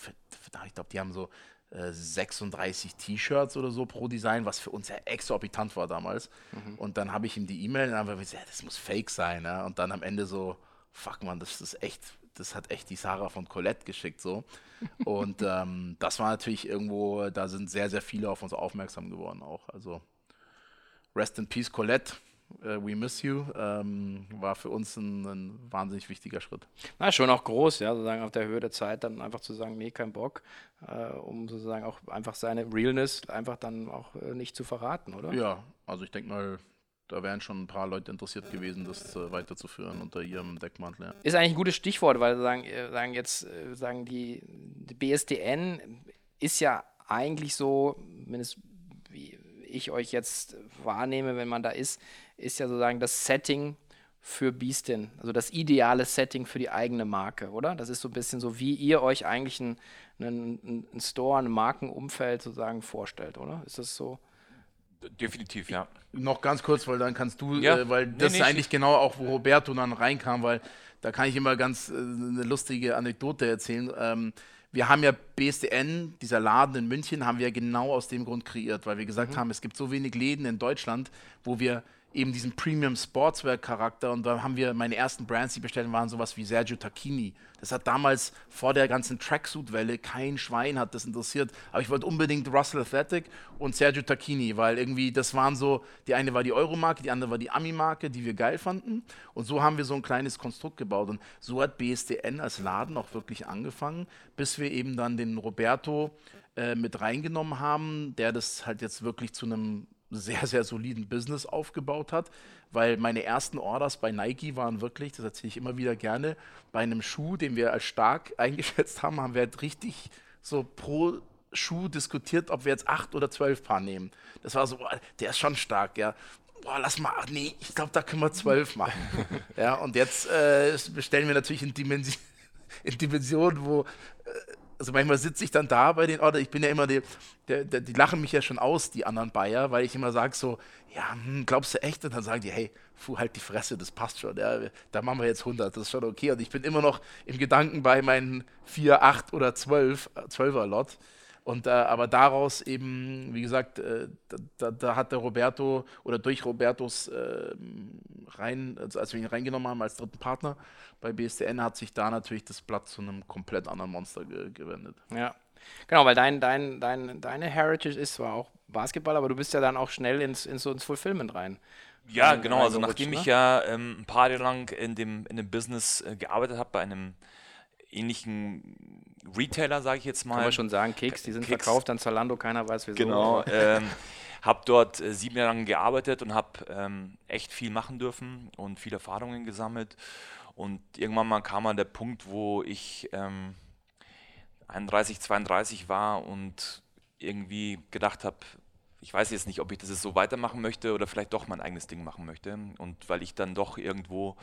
ich glaube, die haben so 36 äh, T-Shirts oder so pro Design, was für uns ja exorbitant war damals. Mhm. Und dann habe ich ihm die E-Mail und dann haben wir gesagt, ja, das muss fake sein. Ja? Und dann am Ende so, fuck man, das ist echt, das hat echt die Sarah von Colette geschickt so. und ähm, das war natürlich irgendwo, da sind sehr, sehr viele auf uns aufmerksam geworden auch. Also Rest in Peace Colette. Uh, We Miss You, ähm, war für uns ein, ein, wahnsinnig wichtiger Schritt. Na, schon auch groß, ja, sozusagen auf der Höhe der Zeit dann einfach zu sagen, nee, kein Bock, äh, um sozusagen auch einfach seine Realness einfach dann auch äh, nicht zu verraten, oder? Ja, also ich denke mal, da wären schon ein paar Leute interessiert gewesen, das äh, weiterzuführen unter ihrem Deckmantel. Ja. Ist eigentlich ein gutes Stichwort, weil sagen, äh, sagen jetzt äh, sagen die, die BSDN ist ja eigentlich so, mindestens wie ich euch jetzt wahrnehme, wenn man da ist, ist ja sozusagen das Setting für Beastin, also das ideale Setting für die eigene Marke, oder? Das ist so ein bisschen so, wie ihr euch eigentlich einen, einen, einen Store, ein Markenumfeld sozusagen vorstellt, oder? Ist das so? Definitiv, ja. Noch ganz kurz, weil dann kannst du, ja. äh, weil nee, das nee, ist eigentlich genau auch, wo Roberto dann reinkam, weil da kann ich immer ganz äh, eine lustige Anekdote erzählen. Ähm, wir haben ja BSDN, dieser Laden in München, haben wir genau aus dem Grund kreiert, weil wir gesagt mhm. haben, es gibt so wenig Läden in Deutschland, wo wir eben diesen Premium Sportswear Charakter. Und da haben wir meine ersten Brands, die bestellt waren sowas wie Sergio Tacchini. Das hat damals vor der ganzen Tracksuit Welle kein Schwein hat das interessiert, aber ich wollte unbedingt Russell Athletic und Sergio Tacchini, weil irgendwie das waren so, die eine war die Euro Marke, die andere war die Ami Marke, die wir geil fanden. Und so haben wir so ein kleines Konstrukt gebaut. Und so hat BSDN als Laden auch wirklich angefangen, bis wir eben dann den Roberto äh, mit reingenommen haben, der das halt jetzt wirklich zu einem sehr, sehr soliden Business aufgebaut hat, weil meine ersten Orders bei Nike waren wirklich, das erzähle ich immer wieder gerne, bei einem Schuh, den wir als stark eingeschätzt haben, haben wir halt richtig so pro Schuh diskutiert, ob wir jetzt acht oder zwölf Paar nehmen. Das war so, der ist schon stark, ja. Boah, lass mal, ach nee, ich glaube, da können wir zwölf machen. ja, und jetzt äh, bestellen wir natürlich in, Dimension, in Dimensionen, wo äh, also manchmal sitze ich dann da bei den, oder ich bin ja immer, die, der, der, die lachen mich ja schon aus, die anderen Bayer, weil ich immer sage so, ja, hm, glaubst du echt? Und dann sagen die, hey, fu, halt die Fresse, das passt schon, ja, da machen wir jetzt 100, das ist schon okay. Und ich bin immer noch im Gedanken bei meinen 4, 8 oder 12, 12er Lot. Und äh, aber daraus eben, wie gesagt, äh, da, da, hat der Roberto oder durch Robertos äh, rein, also als wir ihn reingenommen haben als dritten Partner bei BSDN, hat sich da natürlich das Blatt zu einem komplett anderen Monster ge gewendet. Ja. Genau, weil dein, dein, dein, deine Heritage ist zwar auch Basketball, aber du bist ja dann auch schnell ins, ins, ins Fulfillment rein. Ja, genau. Also nachdem ne? ich ja ähm, ein paar Jahre lang in dem, in dem Business äh, gearbeitet habe, bei einem ähnlichen Retailer, sage ich jetzt mal. Kann man schon sagen, Keks, die sind Keks. verkauft an Zalando, keiner weiß wieso. Genau. Ähm, habe dort äh, sieben Jahre lang gearbeitet und habe ähm, echt viel machen dürfen und viele Erfahrungen gesammelt. Und irgendwann mal kam mal der Punkt, wo ich ähm, 31, 32 war und irgendwie gedacht habe, ich weiß jetzt nicht, ob ich das jetzt so weitermachen möchte oder vielleicht doch mein eigenes Ding machen möchte. Und weil ich dann doch irgendwo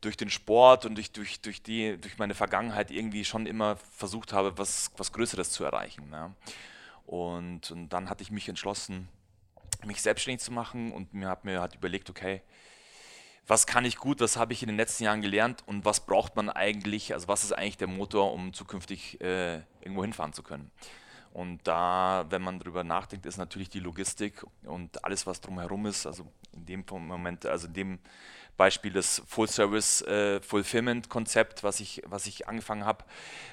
durch den Sport und durch, durch, durch, die, durch meine Vergangenheit irgendwie schon immer versucht habe, was, was Größeres zu erreichen. Ja. Und, und dann hatte ich mich entschlossen, mich selbstständig zu machen und mir habe mir halt überlegt, okay, was kann ich gut, was habe ich in den letzten Jahren gelernt und was braucht man eigentlich, also was ist eigentlich der Motor, um zukünftig äh, irgendwo hinfahren zu können. Und da, wenn man darüber nachdenkt, ist natürlich die Logistik und alles, was drumherum ist, also in dem Moment, also in dem Beispiel das Full-Service äh, was ich, was ich angefangen habe,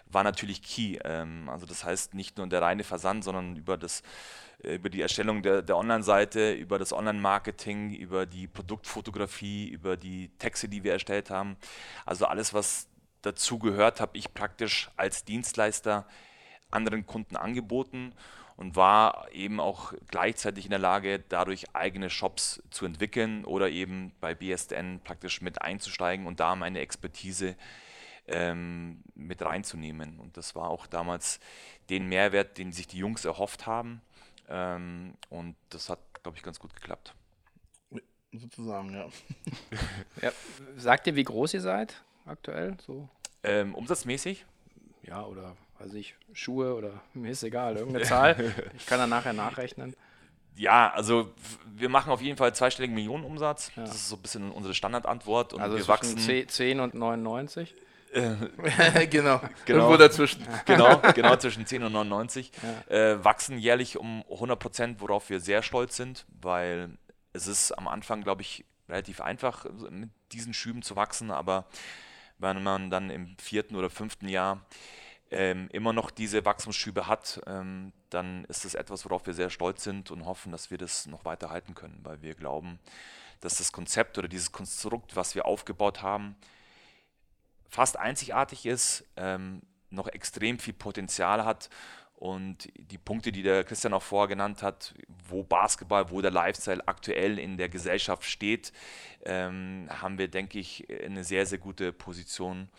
war natürlich key. Ähm, also das heißt nicht nur der reine Versand, sondern über, das, äh, über die Erstellung der, der Online-Seite, über das Online-Marketing, über die Produktfotografie, über die Texte, die wir erstellt haben. Also alles, was dazu gehört, habe ich praktisch als Dienstleister anderen Kunden angeboten und war eben auch gleichzeitig in der Lage, dadurch eigene Shops zu entwickeln oder eben bei BSDN praktisch mit einzusteigen und da meine Expertise ähm, mit reinzunehmen. Und das war auch damals den Mehrwert, den sich die Jungs erhofft haben. Ähm, und das hat, glaube ich, ganz gut geklappt. Sozusagen, ja. ja. Sagt ihr, wie groß ihr seid aktuell? So? Ähm, umsatzmäßig? Ja, oder weiß ich, Schuhe oder mir ist egal, irgendeine Zahl. ich kann dann nachher nachrechnen. Ja, also wir machen auf jeden Fall zweistelligen Millionenumsatz. Ja. Das ist so ein bisschen unsere Standardantwort. Und also wir wachsen 10 und 99. genau. genau. Irgendwo dazwischen. Genau, genau zwischen 10 und 99. Ja. Äh, wachsen jährlich um 100 Prozent, worauf wir sehr stolz sind, weil es ist am Anfang, glaube ich, relativ einfach, mit diesen Schüben zu wachsen, aber wenn man dann im vierten oder fünften Jahr ähm, immer noch diese Wachstumsschübe hat, ähm, dann ist das etwas, worauf wir sehr stolz sind und hoffen, dass wir das noch weiter halten können, weil wir glauben, dass das Konzept oder dieses Konstrukt, was wir aufgebaut haben, fast einzigartig ist, ähm, noch extrem viel Potenzial hat. Und die Punkte, die der Christian auch vorher genannt hat, wo Basketball, wo der Lifestyle aktuell in der Gesellschaft steht, ähm, haben wir, denke ich, eine sehr, sehr gute Position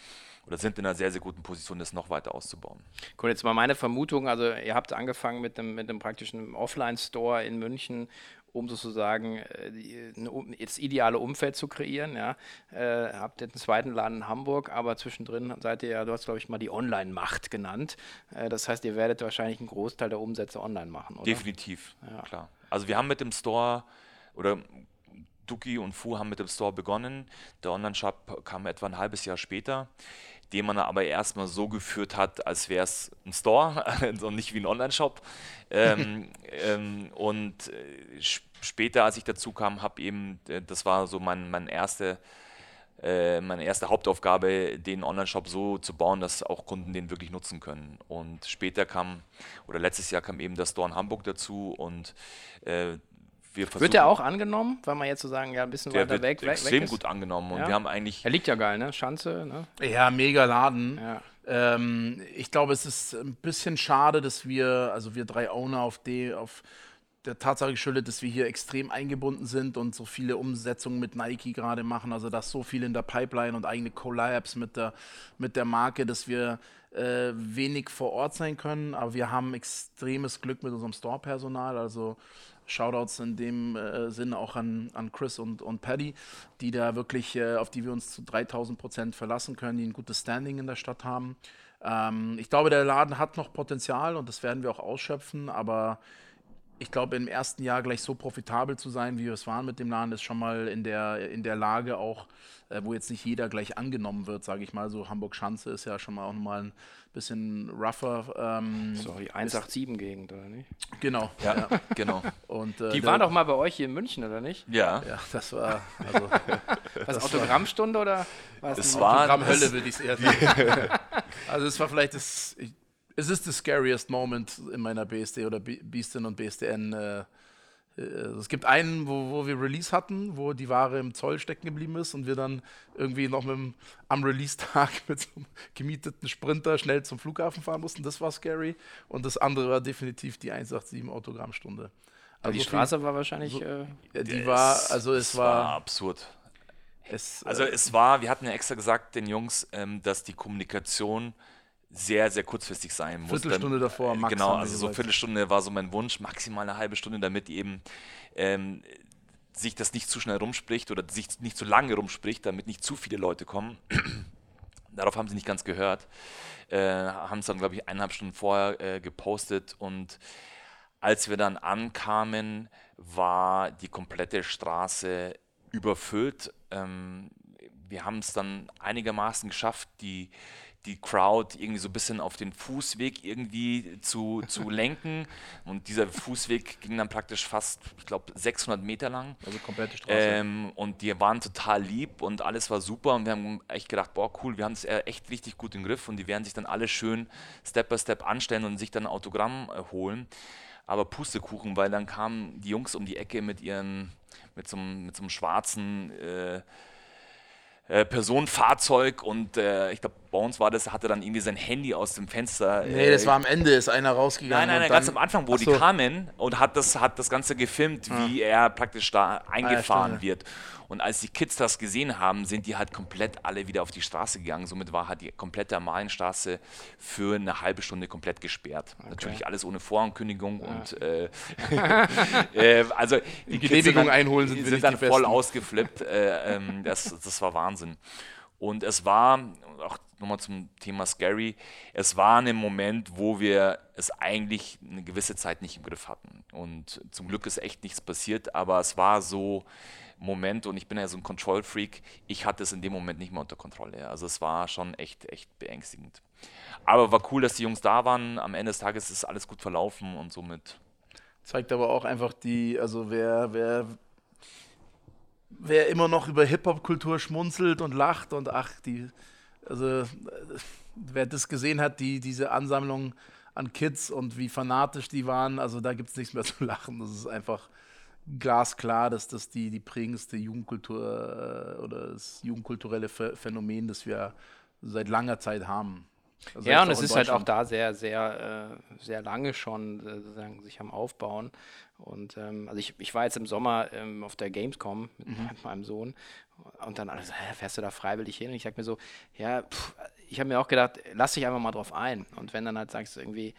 oder sind in einer sehr, sehr guten Position, das noch weiter auszubauen. Cool, jetzt mal meine Vermutung, also ihr habt angefangen mit einem, mit einem praktischen Offline-Store in München um sozusagen äh, das ideale Umfeld zu kreieren. Ja. Äh, habt ihr den zweiten Laden in Hamburg, aber zwischendrin seid ihr ja, du hast glaube ich mal die Online-Macht genannt. Äh, das heißt, ihr werdet wahrscheinlich einen Großteil der Umsätze online machen, oder? Definitiv, ja. klar. Also wir haben mit dem Store oder Duki und Fu haben mit dem Store begonnen. Der Online-Shop kam etwa ein halbes Jahr später den man aber erstmal so geführt hat, als wäre es ein Store und nicht wie ein Online-Shop. ähm, ähm, und äh, später, als ich dazu kam, habe eben, äh, das war so mein, mein erste, äh, meine erste Hauptaufgabe, den Online-Shop so zu bauen, dass auch Kunden den wirklich nutzen können. Und später kam, oder letztes Jahr kam eben der Store in Hamburg dazu und äh, wird der auch angenommen, weil man jetzt so sagen, ja, ein bisschen weiter weg, weg extrem weg gut angenommen und ja? wir haben eigentlich. Er liegt ja geil, ne? Schanze, ne? Ja, mega Laden. Ja. Ähm, ich glaube, es ist ein bisschen schade, dass wir, also wir drei Owner auf, die, auf der Tatsache geschuldet, dass wir hier extrem eingebunden sind und so viele Umsetzungen mit Nike gerade machen. Also da ist so viel in der Pipeline und eigene Collabs mit der, mit der Marke, dass wir äh, wenig vor Ort sein können. Aber wir haben extremes Glück mit unserem Store-Personal. Also Shoutouts in dem äh, Sinne auch an, an Chris und, und Paddy, die da wirklich, äh, auf die wir uns zu 3000 Prozent verlassen können, die ein gutes Standing in der Stadt haben. Ähm, ich glaube, der Laden hat noch Potenzial und das werden wir auch ausschöpfen, aber ich glaube, im ersten Jahr gleich so profitabel zu sein, wie wir es waren mit dem Laden, ist schon mal in der, in der Lage auch, äh, wo jetzt nicht jeder gleich angenommen wird, sage ich mal. So Hamburg-Schanze ist ja schon mal auch nochmal ein bisschen rougher. Ähm, Sorry, 187-Gegend, oder nicht? Genau. Ja, ja. genau. Und, äh, die waren doch mal bei euch hier in München, oder nicht? Ja. Ja, das war. Also, was, das Autogrammstunde oder was? Es war Autogrammhölle, würde ich es eher sagen. also, es war vielleicht das. Ich, es ist das scariest Moment in meiner BSD oder Beastin und BSDN. Äh, äh, es gibt einen, wo, wo wir Release hatten, wo die Ware im Zoll stecken geblieben ist und wir dann irgendwie noch mit dem, am Release-Tag mit so einem gemieteten Sprinter schnell zum Flughafen fahren mussten. Das war scary. Und das andere war definitiv die 187 Autogrammstunde. Also die Straße war wahrscheinlich. So, äh, die war, also es, es war, war, absurd. Es, also äh, es war, wir hatten ja extra gesagt den Jungs, ähm, dass die Kommunikation sehr, sehr kurzfristig sein muss. Viertelstunde dann, davor, äh, maximal. Genau, also so Viertelstunde war so mein Wunsch, maximal eine halbe Stunde, damit eben ähm, sich das nicht zu schnell rumspricht oder sich nicht zu lange rumspricht, damit nicht zu viele Leute kommen. Darauf haben sie nicht ganz gehört. Äh, haben es dann, glaube ich, eineinhalb Stunden vorher äh, gepostet und als wir dann ankamen, war die komplette Straße überfüllt. Ähm, wir haben es dann einigermaßen geschafft, die die Crowd irgendwie so ein bisschen auf den Fußweg irgendwie zu, zu lenken. Und dieser Fußweg ging dann praktisch fast, ich glaube, 600 Meter lang. Also komplette Straße. Ähm, und die waren total lieb und alles war super. Und wir haben echt gedacht, boah, cool, wir haben es echt richtig gut im Griff. Und die werden sich dann alle schön Step by Step anstellen und sich dann ein Autogramm äh, holen. Aber Pustekuchen, weil dann kamen die Jungs um die Ecke mit ihren, mit so, mit so einem schwarzen äh, äh, Personenfahrzeug und äh, ich glaube, bei uns war das, hatte dann irgendwie sein Handy aus dem Fenster. Nee, das war am Ende, ist einer rausgegangen. Nein, nein, nein ganz am Anfang, wo so. die kamen und hat das, hat das Ganze gefilmt, ah. wie er praktisch da eingefahren ah, ja, wird. Und als die Kids das gesehen haben, sind die halt komplett alle wieder auf die Straße gegangen. Somit war halt die komplette Amalienstraße für eine halbe Stunde komplett gesperrt. Okay. Natürlich alles ohne Vorankündigung ja. und äh, äh, also die, Genehmigung einholen sind, sind dann voll ausgeflippt. Äh, ähm, das, das war Wahnsinn. Und es war, auch nochmal zum Thema Scary, es war ein Moment, wo wir es eigentlich eine gewisse Zeit nicht im Griff hatten. Und zum Glück ist echt nichts passiert, aber es war so, Moment und ich bin ja so ein Control-Freak, ich hatte es in dem Moment nicht mehr unter Kontrolle. Also es war schon echt, echt beängstigend. Aber war cool, dass die Jungs da waren. Am Ende des Tages ist alles gut verlaufen und somit. Zeigt aber auch einfach die, also wer, wer, wer immer noch über Hip-Hop-Kultur schmunzelt und lacht und ach, die, also wer das gesehen hat, die, diese Ansammlung an Kids und wie fanatisch die waren, also da gibt es nichts mehr zu lachen. Das ist einfach glasklar, dass das die, die prägendste Jugendkultur äh, oder das jugendkulturelle Phänomen, das wir seit langer Zeit haben. Also ja, und es ist halt auch da sehr, sehr, äh, sehr lange schon äh, sozusagen sich am Aufbauen. Und ähm, also ich, ich war jetzt im Sommer ähm, auf der Gamescom mit mhm. meinem Sohn und dann alles, hä, fährst du da freiwillig hin? Und ich sag mir so, ja, pff, ich habe mir auch gedacht, lass dich einfach mal drauf ein. Und wenn dann halt sagst du irgendwie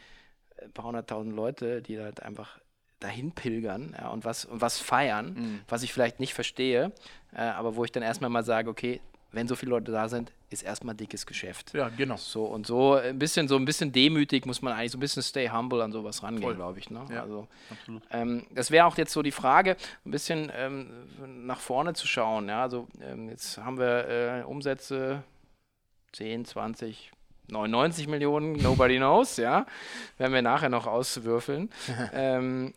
ein paar hunderttausend Leute, die halt einfach dahin pilgern ja, und, was, und was feiern, mhm. was ich vielleicht nicht verstehe, äh, aber wo ich dann erstmal mal sage, okay, wenn so viele Leute da sind, ist erstmal dickes Geschäft. Ja, genau. So und so ein bisschen, so ein bisschen demütig muss man eigentlich so ein bisschen stay humble an sowas rangehen, glaube ich. Ne? Ja, also, absolut. Ähm, das wäre auch jetzt so die Frage, ein bisschen ähm, nach vorne zu schauen. Ja? Also ähm, jetzt haben wir äh, Umsätze 10, 20, 99 Millionen, nobody knows, ja. Werden wir nachher noch auswürfeln. ähm,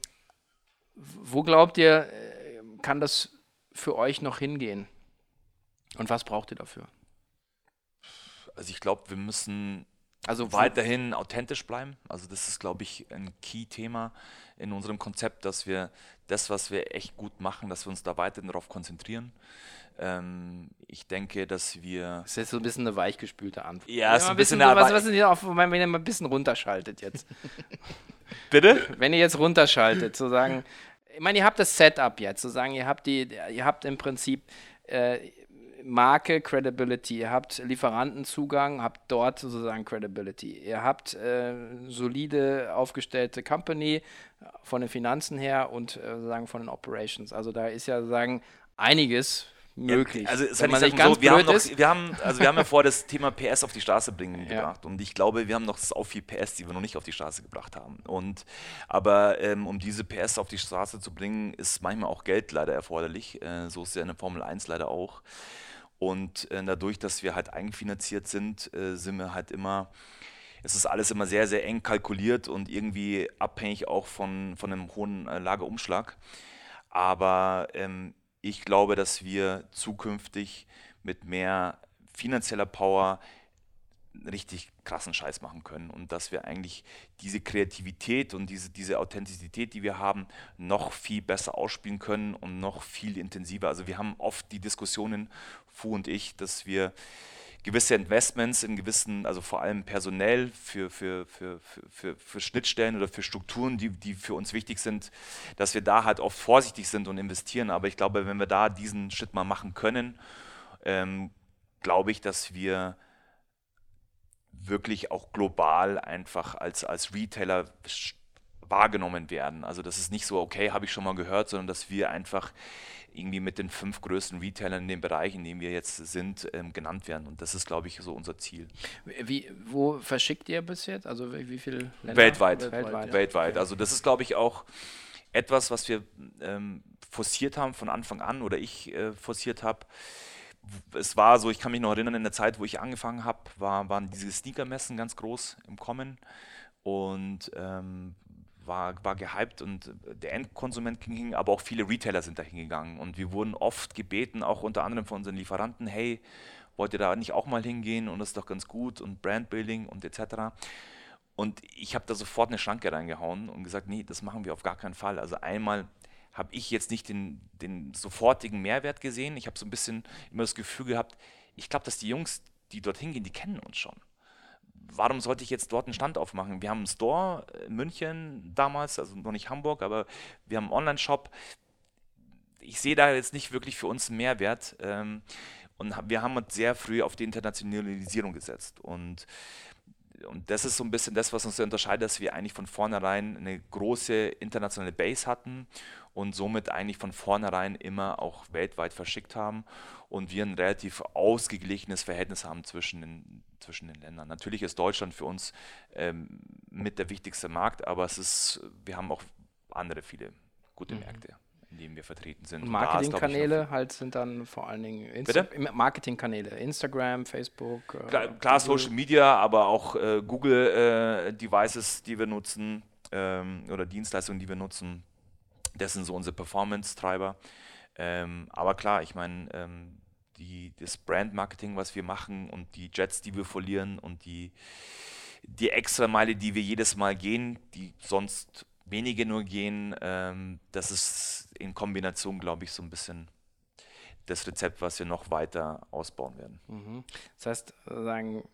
wo glaubt ihr, äh, kann das für euch noch hingehen? Und was braucht ihr dafür? Also ich glaube, wir müssen also weiterhin authentisch bleiben. Also das ist, glaube ich, ein Key-Thema in unserem Konzept, dass wir das, was wir echt gut machen, dass wir uns da weiterhin darauf konzentrieren. Ähm, ich denke, dass wir. Das ist jetzt so ein bisschen eine weichgespülte Antwort. Ja, ist ein bisschen, bisschen so, was, was ist hier auf, wenn ihr mal ein bisschen runterschaltet jetzt? Bitte? Wenn ihr jetzt runterschaltet, zu sagen, ich meine, ihr habt das Setup jetzt, zu sagen, ihr habt die, ihr habt im Prinzip äh, Marke Credibility, ihr habt Lieferantenzugang, habt dort sozusagen Credibility. Ihr habt äh, solide aufgestellte Company von den Finanzen her und äh, sozusagen von den Operations. Also da ist ja sozusagen einiges möglich. Ja, also es wenn man nicht ganz so, wir, haben noch, wir haben also wir haben ja vor das Thema PS auf die Straße bringen ja. gebracht und ich glaube, wir haben noch so viel PS, die wir noch nicht auf die Straße gebracht haben. Und aber ähm, um diese PS auf die Straße zu bringen, ist manchmal auch Geld leider erforderlich. Äh, so ist ja in der Formel 1 leider auch. Und äh, dadurch, dass wir halt eigenfinanziert sind, äh, sind wir halt immer, es ist alles immer sehr, sehr eng kalkuliert und irgendwie abhängig auch von, von einem hohen äh, Lagerumschlag. Aber ähm, ich glaube, dass wir zukünftig mit mehr finanzieller Power richtig krassen Scheiß machen können und dass wir eigentlich diese Kreativität und diese, diese Authentizität, die wir haben, noch viel besser ausspielen können und noch viel intensiver. Also wir haben oft die Diskussionen, Fu und ich, dass wir gewisse Investments in gewissen, also vor allem personell für, für, für, für, für Schnittstellen oder für Strukturen, die, die für uns wichtig sind, dass wir da halt oft vorsichtig sind und investieren. Aber ich glaube, wenn wir da diesen Schritt mal machen können, ähm, glaube ich, dass wir wirklich auch global einfach als, als Retailer wahrgenommen werden. Also das ist nicht so, okay, habe ich schon mal gehört, sondern dass wir einfach irgendwie mit den fünf größten Retailern in dem Bereich, in dem wir jetzt sind, ähm, genannt werden. Und das ist, glaube ich, so unser Ziel. Wie, wo verschickt ihr bis jetzt? Also wie, viele Länder? Weltweit. Weltweit. Ja. Weltweit. Also das ist, glaube ich, auch etwas, was wir ähm, forciert haben von Anfang an oder ich äh, forciert habe es war so, ich kann mich noch erinnern, in der Zeit, wo ich angefangen habe, war, waren diese Sneaker-Messen ganz groß im Kommen und ähm, war, war gehypt und der Endkonsument ging, aber auch viele Retailer sind da hingegangen und wir wurden oft gebeten, auch unter anderem von unseren Lieferanten, hey, wollt ihr da nicht auch mal hingehen und das ist doch ganz gut und Brandbuilding und etc. Und ich habe da sofort eine Schranke reingehauen und gesagt, nee, das machen wir auf gar keinen Fall. Also einmal habe ich jetzt nicht den, den sofortigen Mehrwert gesehen. Ich habe so ein bisschen immer das Gefühl gehabt, ich glaube, dass die Jungs, die dorthin gehen, die kennen uns schon. Warum sollte ich jetzt dort einen Stand aufmachen? Wir haben einen Store in München damals, also noch nicht Hamburg, aber wir haben einen Online-Shop. Ich sehe da jetzt nicht wirklich für uns einen Mehrwert. Ähm, und wir haben uns sehr früh auf die Internationalisierung gesetzt. Und und das ist so ein bisschen das, was uns unterscheidet, dass wir eigentlich von vornherein eine große internationale Base hatten und somit eigentlich von vornherein immer auch weltweit verschickt haben und wir ein relativ ausgeglichenes Verhältnis haben zwischen den, zwischen den Ländern. Natürlich ist Deutschland für uns ähm, mit der wichtigste Markt, aber es ist, wir haben auch andere viele gute mhm. Märkte in denen wir vertreten sind. Marketingkanäle halt sind dann vor allen Dingen Insta Marketingkanäle, Instagram, Facebook. Äh, klar, klar Social Media, aber auch äh, Google äh, Devices, die wir nutzen ähm, oder Dienstleistungen, die wir nutzen. Das sind so unsere Performance-Treiber. Ähm, aber klar, ich meine, ähm, die, das Brand-Marketing, was wir machen und die Jets, die wir verlieren und die, die extra Meile, die wir jedes Mal gehen, die sonst wenige nur gehen. Ähm, das ist in Kombination, glaube ich, so ein bisschen das Rezept, was wir noch weiter ausbauen werden. Mhm. Das heißt, sagen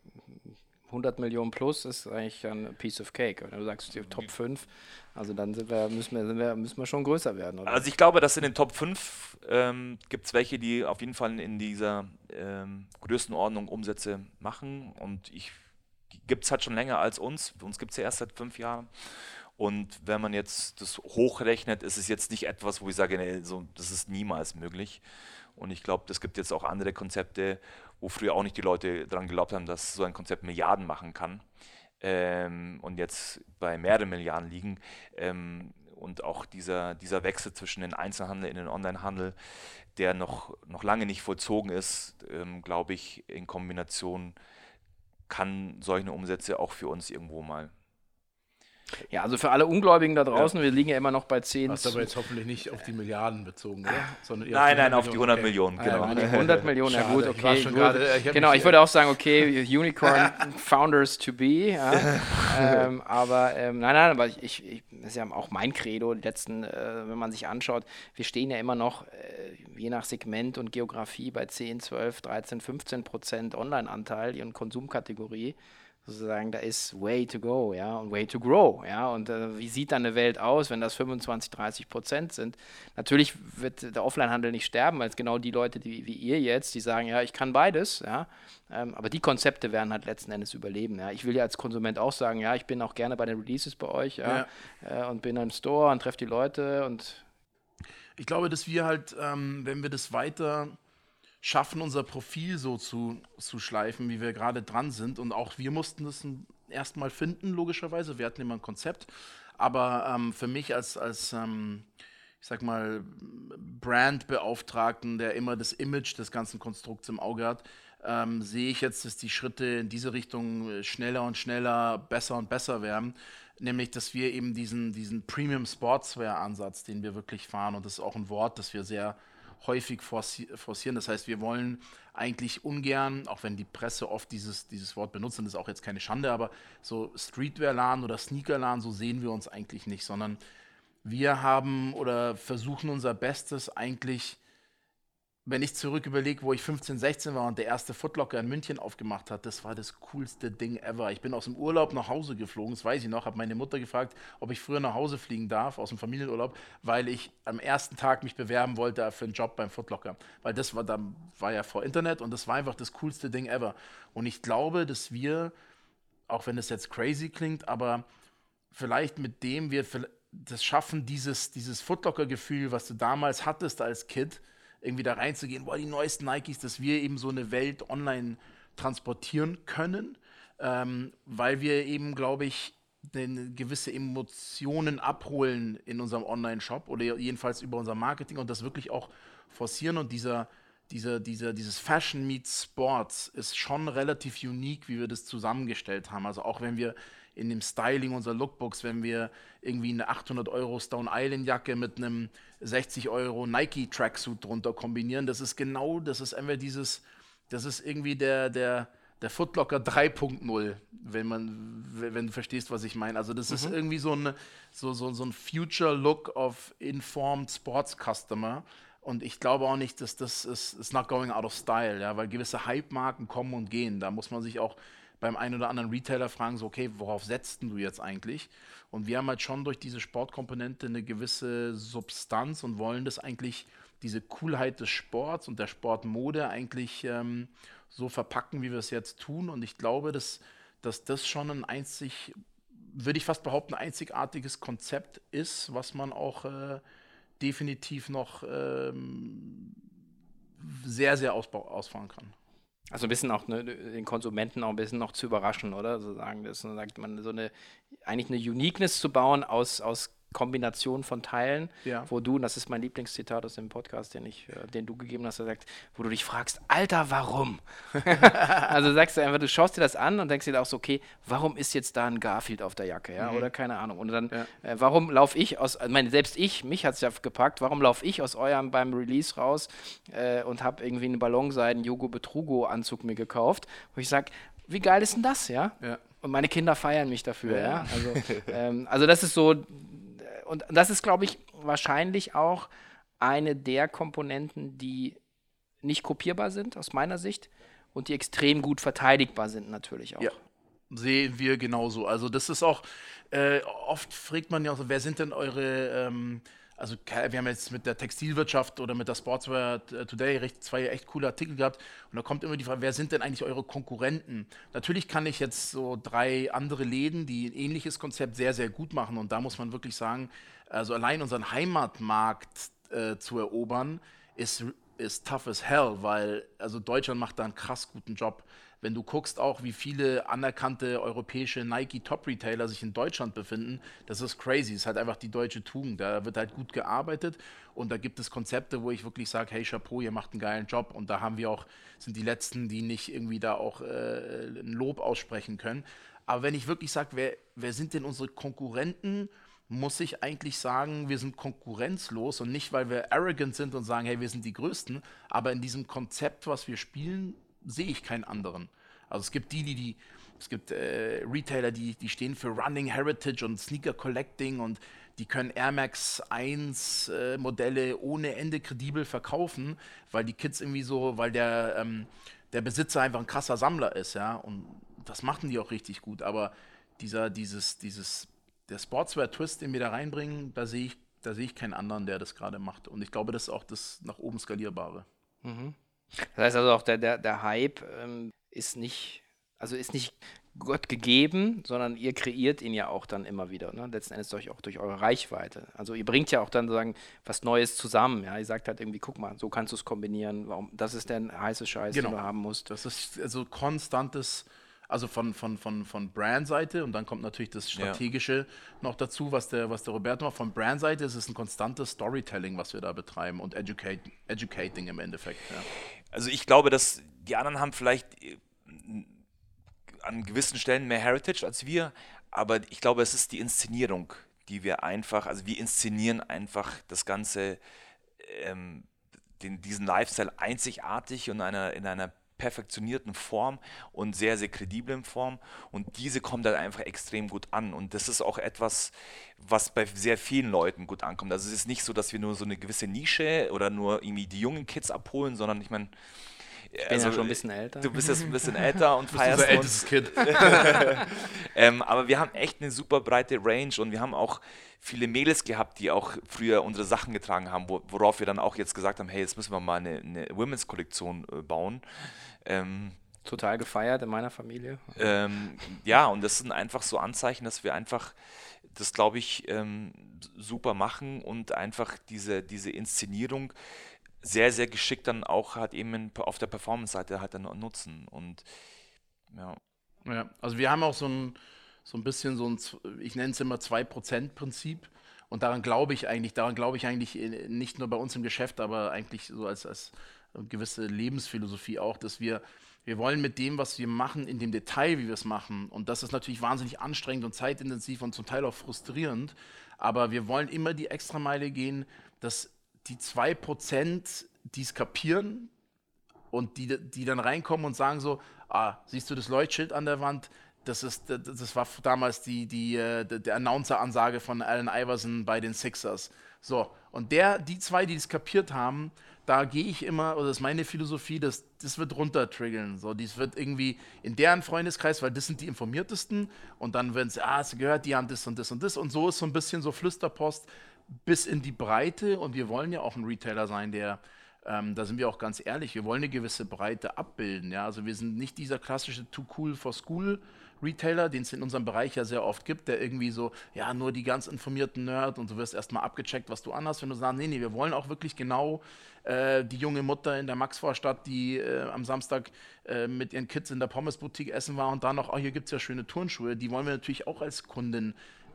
100 Millionen plus ist eigentlich ein Piece of Cake. Wenn du sagst, die Top 5, also dann wir, müssen, wir, wir, müssen wir schon größer werden. Oder? Also ich glaube, dass in den Top 5 ähm, gibt es welche, die auf jeden Fall in dieser ähm, Größenordnung Umsätze machen. Und ich gibt es halt schon länger als uns. Uns gibt es ja erst seit fünf Jahren. Und wenn man jetzt das hochrechnet, ist es jetzt nicht etwas, wo ich sage, nee, so, das ist niemals möglich. Und ich glaube, es gibt jetzt auch andere Konzepte, wo früher auch nicht die Leute daran geglaubt haben, dass so ein Konzept Milliarden machen kann. Ähm, und jetzt bei mehreren Milliarden liegen. Ähm, und auch dieser, dieser Wechsel zwischen den Einzelhandel in den Onlinehandel, der noch, noch lange nicht vollzogen ist, ähm, glaube ich, in Kombination kann solche Umsätze auch für uns irgendwo mal ja, also für alle Ungläubigen da draußen, ja. wir liegen ja immer noch bei 10. Das ist aber jetzt hoffentlich nicht auf die Milliarden bezogen, oder? Sondern nein, nein, auf die 100 okay. Millionen, genau. Ah, ja, 100 Millionen, ja gut, okay. Ich gut. Grade, äh, ich genau, ich würde auch sagen, okay, Unicorn Founders to be. Ja. ähm, aber ähm, nein, nein, aber ich, ich, das ist ja auch mein Credo, die letzten, äh, wenn man sich anschaut, wir stehen ja immer noch, äh, je nach Segment und Geografie, bei 10, 12, 13, 15 Prozent Online-Anteil und Konsumkategorie sozusagen, da ist way to go, ja, und way to grow, ja, und äh, wie sieht dann eine Welt aus, wenn das 25, 30 Prozent sind? Natürlich wird der Offline-Handel nicht sterben, weil es genau die Leute, die, wie ihr jetzt, die sagen, ja, ich kann beides, ja, ähm, aber die Konzepte werden halt letzten Endes überleben, ja. Ich will ja als Konsument auch sagen, ja, ich bin auch gerne bei den Releases bei euch, ja, ja. Äh, und bin im Store und treffe die Leute und ich glaube, dass wir halt, ähm, wenn wir das weiter schaffen, unser Profil so zu, zu schleifen, wie wir gerade dran sind. Und auch wir mussten das erstmal finden, logischerweise. Wir hatten immer ein Konzept. Aber ähm, für mich als, als ähm, ich sag mal, Brandbeauftragten, der immer das Image des ganzen Konstrukts im Auge hat, ähm, sehe ich jetzt, dass die Schritte in diese Richtung äh, schneller und schneller, besser und besser werden. Nämlich, dass wir eben diesen, diesen Premium Sportswear-Ansatz, den wir wirklich fahren, und das ist auch ein Wort, das wir sehr häufig forcieren. Das heißt, wir wollen eigentlich ungern, auch wenn die Presse oft dieses, dieses Wort benutzt, und das ist auch jetzt keine Schande, aber so Streetwear-Laden oder Sneaker-Laden, so sehen wir uns eigentlich nicht, sondern wir haben oder versuchen unser Bestes eigentlich wenn ich zurück überlege, wo ich 15, 16 war und der erste Footlocker in München aufgemacht hat, das war das coolste Ding ever. Ich bin aus dem Urlaub nach Hause geflogen, das weiß ich noch, habe meine Mutter gefragt, ob ich früher nach Hause fliegen darf, aus dem Familienurlaub, weil ich am ersten Tag mich bewerben wollte für einen Job beim Footlocker. Weil das war, da war ja vor Internet und das war einfach das coolste Ding ever. Und ich glaube, dass wir, auch wenn das jetzt crazy klingt, aber vielleicht mit dem wir das schaffen, dieses, dieses Footlocker-Gefühl, was du damals hattest als Kid, irgendwie da reinzugehen, boah, die neuesten Nikes, dass wir eben so eine Welt online transportieren können, ähm, weil wir eben, glaube ich, gewisse Emotionen abholen in unserem Online-Shop oder jedenfalls über unser Marketing und das wirklich auch forcieren und dieser, dieser, dieser, dieses Fashion meets Sports ist schon relativ unique, wie wir das zusammengestellt haben. Also auch wenn wir in dem Styling unserer Lookbooks, wenn wir irgendwie eine 800 Euro Stone Island Jacke mit einem 60 Euro Nike Tracksuit drunter kombinieren. Das ist genau, das ist einfach dieses, das ist irgendwie der, der, der Footlocker 3.0, wenn man, wenn du verstehst, was ich meine. Also das mhm. ist irgendwie so, eine, so, so, so ein Future Look of Informed Sports Customer. Und ich glaube auch nicht, dass das ist, ist not going out of style, ja, weil gewisse Hype-Marken kommen und gehen. Da muss man sich auch beim einen oder anderen Retailer fragen, so, okay, worauf setzt du jetzt eigentlich? Und wir haben halt schon durch diese Sportkomponente eine gewisse Substanz und wollen das eigentlich, diese Coolheit des Sports und der Sportmode eigentlich ähm, so verpacken, wie wir es jetzt tun. Und ich glaube, dass, dass das schon ein einzig, würde ich fast behaupten, einzigartiges Konzept ist, was man auch äh, definitiv noch ähm, sehr, sehr ausfahren kann. Also ein bisschen auch ne, den Konsumenten auch ein bisschen noch zu überraschen, oder? So sagen das, sagt man, so eine eigentlich eine Uniqueness zu bauen aus, aus Kombination von Teilen, ja. wo du, und das ist mein Lieblingszitat aus dem Podcast, den, ich, äh, den du gegeben hast, sagt, wo du dich fragst, Alter, warum? also sagst du einfach, du schaust dir das an und denkst dir auch so, okay, warum ist jetzt da ein Garfield auf der Jacke, ja, mhm. oder keine Ahnung. Und dann, ja. äh, warum laufe ich aus, ich meine, selbst ich, mich hat es ja gepackt, warum laufe ich aus eurem beim Release raus äh, und habe irgendwie einen Ballonseiden Jogo Betrugo Anzug mir gekauft, wo ich sage, wie geil ist denn das, ja? ja. Und meine Kinder feiern mich dafür, ja. ja? Also, ähm, also das ist so, und das ist, glaube ich, wahrscheinlich auch eine der Komponenten, die nicht kopierbar sind, aus meiner Sicht, und die extrem gut verteidigbar sind, natürlich auch. Ja, sehen wir genauso. Also, das ist auch, äh, oft fragt man ja auch, wer sind denn eure. Ähm, also wir haben jetzt mit der Textilwirtschaft oder mit der Sportswear Today zwei echt coole Artikel gehabt und da kommt immer die Frage, wer sind denn eigentlich eure Konkurrenten? Natürlich kann ich jetzt so drei andere Läden, die ein ähnliches Konzept sehr, sehr gut machen und da muss man wirklich sagen, also allein unseren Heimatmarkt äh, zu erobern, ist, ist tough as hell, weil also Deutschland macht da einen krass guten Job. Wenn du guckst auch, wie viele anerkannte europäische Nike Top Retailer sich in Deutschland befinden, das ist crazy. Das ist halt einfach die deutsche Tugend. Da wird halt gut gearbeitet und da gibt es Konzepte, wo ich wirklich sage, hey Chapeau, ihr macht einen geilen Job und da haben wir auch sind die letzten, die nicht irgendwie da auch äh, ein Lob aussprechen können. Aber wenn ich wirklich sage, wer, wer sind denn unsere Konkurrenten? muss ich eigentlich sagen, wir sind konkurrenzlos und nicht, weil wir arrogant sind und sagen, hey, wir sind die Größten, aber in diesem Konzept, was wir spielen, sehe ich keinen anderen. Also es gibt die, die, die es gibt äh, Retailer, die, die stehen für Running Heritage und Sneaker Collecting und die können Air Max 1 äh, Modelle ohne Ende kredibel verkaufen, weil die Kids irgendwie so, weil der, ähm, der Besitzer einfach ein krasser Sammler ist, ja. Und das machen die auch richtig gut. Aber dieser, dieses, dieses, der Sportswear-Twist, den wir da reinbringen, da sehe ich, da sehe ich keinen anderen, der das gerade macht. Und ich glaube, das ist auch das nach oben skalierbare. Mhm. Das heißt also auch, der, der, der Hype ähm, ist nicht, also ist nicht Gott gegeben, sondern ihr kreiert ihn ja auch dann immer wieder, ne? letzten Endes durch, auch durch eure Reichweite. Also ihr bringt ja auch dann sozusagen was Neues zusammen. Ja? Ihr sagt halt irgendwie, guck mal, so kannst du es kombinieren. Warum, das ist der heiße Scheiß, genau. den du haben musst. Das ist also konstantes also von, von, von, von Brand-Seite und dann kommt natürlich das Strategische ja. noch dazu, was der, was der Roberto macht. Von Brand-Seite ist es ein konstantes Storytelling, was wir da betreiben und educate, Educating im Endeffekt. Ja. Also ich glaube, dass die anderen haben vielleicht äh, an gewissen Stellen mehr Heritage als wir, aber ich glaube, es ist die Inszenierung, die wir einfach, also wir inszenieren einfach das Ganze, ähm, den, diesen Lifestyle einzigartig und einer, in einer perfektionierten Form und sehr, sehr krediblen Form. Und diese kommt dann einfach extrem gut an. Und das ist auch etwas, was bei sehr vielen Leuten gut ankommt. Also es ist nicht so, dass wir nur so eine gewisse Nische oder nur irgendwie die jungen Kids abholen, sondern ich meine, ich bin also, ja schon ein bisschen älter. Du bist jetzt ein bisschen älter und feierst unser ältestes Kind. ähm, aber wir haben echt eine super breite Range und wir haben auch viele Mädels gehabt, die auch früher unsere Sachen getragen haben, worauf wir dann auch jetzt gesagt haben, hey, jetzt müssen wir mal eine, eine Women's-Kollektion äh, bauen. Ähm, Total gefeiert in meiner Familie. Ähm, ja, und das sind einfach so Anzeichen, dass wir einfach das, glaube ich, ähm, super machen und einfach diese, diese Inszenierung sehr, sehr geschickt dann auch halt eben auf der Performance-Seite halt dann nutzen. Und ja. Ja, also wir haben auch so ein, so ein bisschen so ein, ich nenne es immer 2%-Prinzip. Und daran glaube ich eigentlich, daran glaube ich eigentlich äh, nicht nur bei uns im Geschäft, aber eigentlich so als, als gewisse Lebensphilosophie auch, dass wir, wir wollen mit dem, was wir machen, in dem Detail, wie wir es machen, und das ist natürlich wahnsinnig anstrengend und zeitintensiv und zum Teil auch frustrierend, aber wir wollen immer die Extrameile gehen, dass die 2%, die es kapieren und die, die dann reinkommen und sagen so, ah, siehst du das Leuchtschild an der Wand? Das, ist, das war damals die, die, äh, der Announcer-Ansage von Allen Iverson bei den Sixers. So, und der, die zwei, die es kapiert haben, da gehe ich immer, oder das ist meine Philosophie, das, das wird runtertriggeln. So, dies wird irgendwie in deren Freundeskreis, weil das sind die informiertesten und dann werden sie, ah, sie gehört, die haben das und das und das und so ist so ein bisschen so Flüsterpost bis in die Breite und wir wollen ja auch ein Retailer sein, der ähm, da sind wir auch ganz ehrlich, wir wollen eine gewisse Breite abbilden. Ja? Also wir sind nicht dieser klassische Too Cool for School Retailer, den es in unserem Bereich ja sehr oft gibt, der irgendwie so, ja, nur die ganz informierten Nerd und du wirst erstmal abgecheckt, was du anhast, wenn du sagst, nee, nee, wir wollen auch wirklich genau äh, die junge Mutter in der Maxvorstadt, die äh, am Samstag äh, mit ihren Kids in der Pommesboutique essen war und dann noch, oh, hier gibt es ja schöne Turnschuhe, die wollen wir natürlich auch als Kundin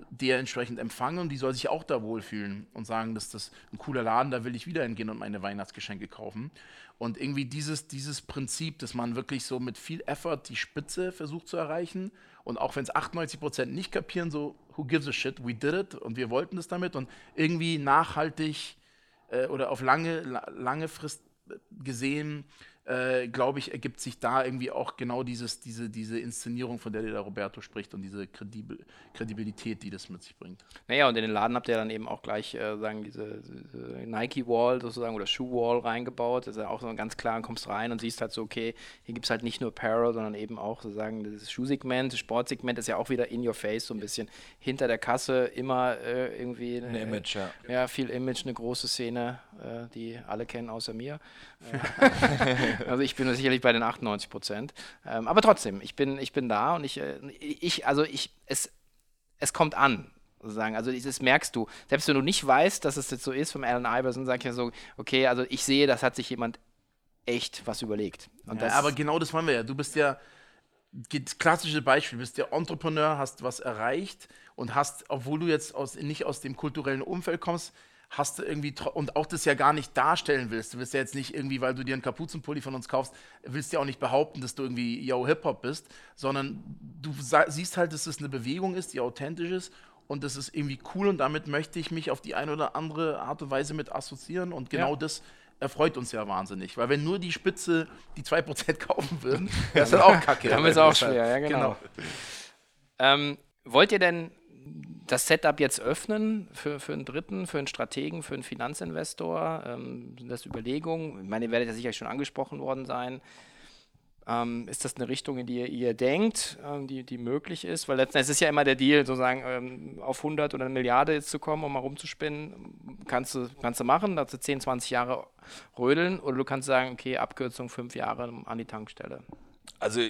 der entsprechend empfangen und die soll sich auch da wohlfühlen und sagen, dass das ein cooler Laden, da will ich wieder hingehen und meine Weihnachtsgeschenke kaufen. Und irgendwie dieses, dieses Prinzip, dass man wirklich so mit viel Effort die Spitze versucht zu erreichen und auch wenn es 98 Prozent nicht kapieren, so who gives a shit, we did it und wir wollten das damit und irgendwie nachhaltig äh, oder auf lange, lange Frist gesehen äh, glaube ich, ergibt sich da irgendwie auch genau dieses, diese, diese Inszenierung, von der der Roberto spricht und diese Kredibil Kredibilität, die das mit sich bringt. Naja, und in den Laden habt ihr dann eben auch gleich äh, sagen, diese, diese Nike-Wall sozusagen oder Shoe-Wall reingebaut. Das ist ja auch so ganz klar, kommst rein und siehst halt so, okay, hier gibt es halt nicht nur Apparel, sondern eben auch sozusagen das Schuhsegment, das Sportsegment ist ja auch wieder in your face, so ein bisschen hinter der Kasse immer äh, irgendwie ein äh, Image, ja. Ja, viel Image, eine große Szene, äh, die alle kennen außer mir. also ich bin sicherlich bei den 98 Prozent. Ähm, aber trotzdem, ich bin, ich bin da und ich, äh, ich also ich, es, es kommt an. Sozusagen. Also das merkst du. Selbst wenn du nicht weißt, dass es jetzt so ist vom Alan Iverson, sag ich ja so, okay, also ich sehe, das hat sich jemand echt was überlegt. Ja, aber genau das wollen wir ja. Du bist ja, klassische Beispiel, bist ja Entrepreneur, hast was erreicht und hast, obwohl du jetzt aus, nicht aus dem kulturellen Umfeld kommst, hast du irgendwie und auch das ja gar nicht darstellen willst. Du willst ja jetzt nicht irgendwie, weil du dir einen Kapuzenpulli von uns kaufst, willst ja auch nicht behaupten, dass du irgendwie Yo Hip Hop bist, sondern du siehst halt, dass es eine Bewegung ist, die authentisch ist und das ist irgendwie cool und damit möchte ich mich auf die eine oder andere Art und Weise mit assoziieren und genau ja. das erfreut uns ja wahnsinnig, weil wenn nur die Spitze die 2% kaufen würden, wäre es dann auch kacke. Dann ist auch schwer, ja genau. genau. Ähm, wollt ihr denn das Setup jetzt öffnen für, für einen Dritten, für einen Strategen, für einen Finanzinvestor? Ähm, sind das Überlegungen? Ich meine, ihr werdet ja sicher schon angesprochen worden sein. Ähm, ist das eine Richtung, in die ihr, ihr denkt, ähm, die, die möglich ist? Weil letztendlich ist ja immer der Deal, sozusagen ähm, auf 100 oder eine Milliarde jetzt zu kommen, um mal rumzuspinnen. Kannst du, kannst du machen, dazu 10, 20 Jahre rödeln. Oder du kannst sagen, okay, Abkürzung fünf Jahre an die Tankstelle. Also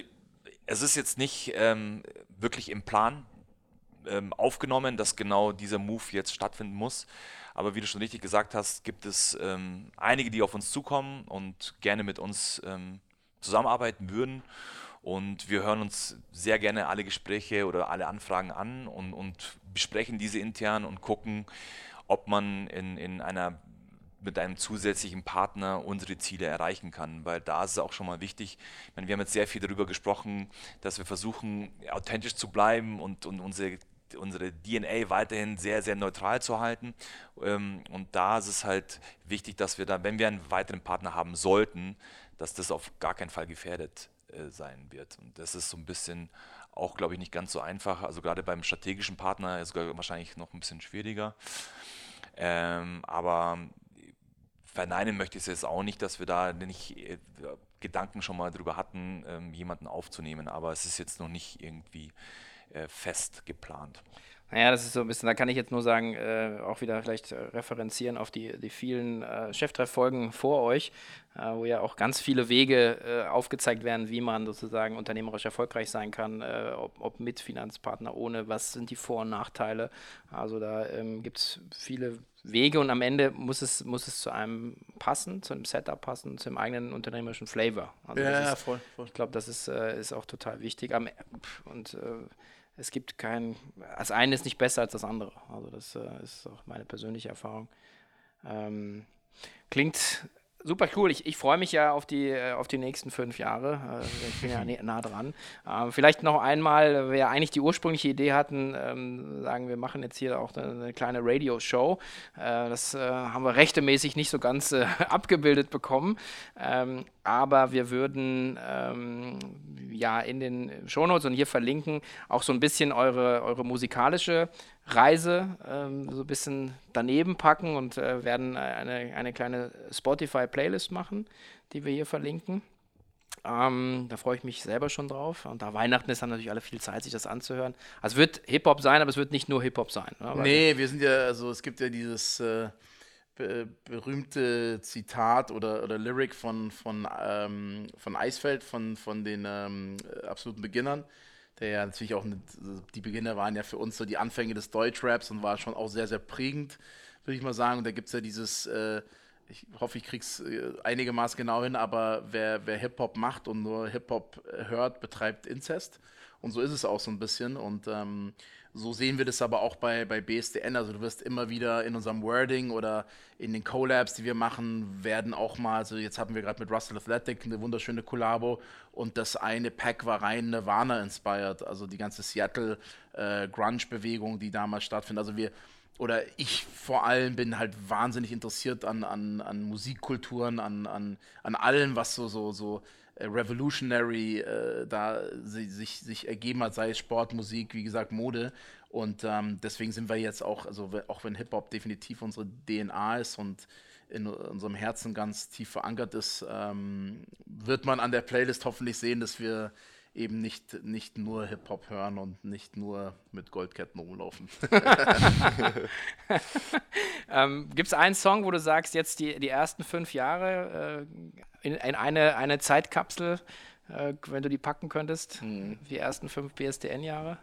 es ist jetzt nicht ähm, wirklich im Plan ähm, aufgenommen, dass genau dieser Move jetzt stattfinden muss. Aber wie du schon richtig gesagt hast, gibt es ähm, einige, die auf uns zukommen und gerne mit uns ähm, zusammenarbeiten würden. Und wir hören uns sehr gerne alle Gespräche oder alle Anfragen an und, und besprechen diese intern und gucken, ob man in, in einer mit einem zusätzlichen Partner unsere Ziele erreichen kann, weil da ist es auch schon mal wichtig. Ich meine, wir haben jetzt sehr viel darüber gesprochen, dass wir versuchen, authentisch zu bleiben und, und unsere unsere DNA weiterhin sehr, sehr neutral zu halten. Ähm, und da ist es halt wichtig, dass wir da, wenn wir einen weiteren Partner haben sollten, dass das auf gar keinen Fall gefährdet äh, sein wird. Und das ist so ein bisschen auch, glaube ich, nicht ganz so einfach. Also gerade beim strategischen Partner ist sogar wahrscheinlich noch ein bisschen schwieriger. Ähm, aber verneinen möchte ich es jetzt auch nicht, dass wir da nicht äh, Gedanken schon mal drüber hatten, ähm, jemanden aufzunehmen. Aber es ist jetzt noch nicht irgendwie äh, fest geplant. Naja, das ist so ein bisschen, da kann ich jetzt nur sagen, äh, auch wieder vielleicht äh, referenzieren auf die, die vielen äh, Cheftreff-Folgen vor euch, äh, wo ja auch ganz viele Wege äh, aufgezeigt werden, wie man sozusagen unternehmerisch erfolgreich sein kann, äh, ob, ob, mit Finanzpartner, ohne, was sind die Vor- und Nachteile. Also da ähm, gibt es viele Wege und am Ende muss es, muss es zu einem passen, zu einem Setup passen, zu einem eigenen unternehmerischen Flavor. Also ja, ist, voll, voll. Ich glaube, das ist, ist auch total wichtig. Am, und es gibt kein, das eine ist nicht besser als das andere. Also das äh, ist auch meine persönliche Erfahrung. Ähm, klingt super cool. Ich, ich freue mich ja auf die, äh, auf die nächsten fünf Jahre. Äh, ich bin ja nah dran. Ähm, vielleicht noch einmal, wer eigentlich die ursprüngliche Idee hatten, ähm, sagen wir machen jetzt hier auch eine, eine kleine Radio-Show. Äh, das äh, haben wir rechtemäßig nicht so ganz abgebildet bekommen. Ähm, aber wir würden ja in den Shownotes und hier verlinken auch so ein bisschen eure, eure musikalische Reise ähm, so ein bisschen daneben packen und äh, werden eine, eine kleine Spotify-Playlist machen, die wir hier verlinken. Ähm, da freue ich mich selber schon drauf. Und da Weihnachten ist, haben natürlich alle viel Zeit, sich das anzuhören. Also es wird Hip-Hop sein, aber es wird nicht nur Hip-Hop sein. Ne? Nee, wir sind ja, also es gibt ja dieses äh, berühmte Zitat oder, oder Lyric von, von, ähm, von Eisfeld, von, von den ähm, absoluten Beginnern der ja natürlich auch, eine, die Beginner waren ja für uns so die Anfänge des Deutschraps und war schon auch sehr, sehr prägend, würde ich mal sagen. Und da gibt es ja dieses, äh, ich hoffe, ich krieg's äh, einigermaßen genau hin, aber wer, wer Hip-Hop macht und nur Hip-Hop hört, betreibt Inzest. Und so ist es auch so ein bisschen. Und ähm, so sehen wir das aber auch bei, bei BSDN. Also du wirst immer wieder in unserem Wording oder in den Collabs, die wir machen, werden auch mal, also jetzt hatten wir gerade mit Russell Athletic eine wunderschöne Kollabo und das eine Pack war rein Nirvana inspired, also die ganze Seattle äh, die damals stattfindet. Also wir oder ich vor allem bin halt wahnsinnig interessiert an, an, an Musikkulturen, an, an, an allem, was so, so, so revolutionary äh, da sich, sich ergeben hat, sei es Sport, Musik, wie gesagt, Mode. Und ähm, deswegen sind wir jetzt auch, also auch wenn Hip-Hop definitiv unsere DNA ist und in unserem Herzen ganz tief verankert ist, ähm, wird man an der Playlist hoffentlich sehen, dass wir eben nicht, nicht nur Hip-Hop hören und nicht nur mit Goldketten rumlaufen. ähm, Gibt es einen Song, wo du sagst, jetzt die, die ersten fünf Jahre äh, in, in, eine, eine Zeitkapsel, äh, wenn du die packen könntest, hm. die ersten fünf BSDN-Jahre?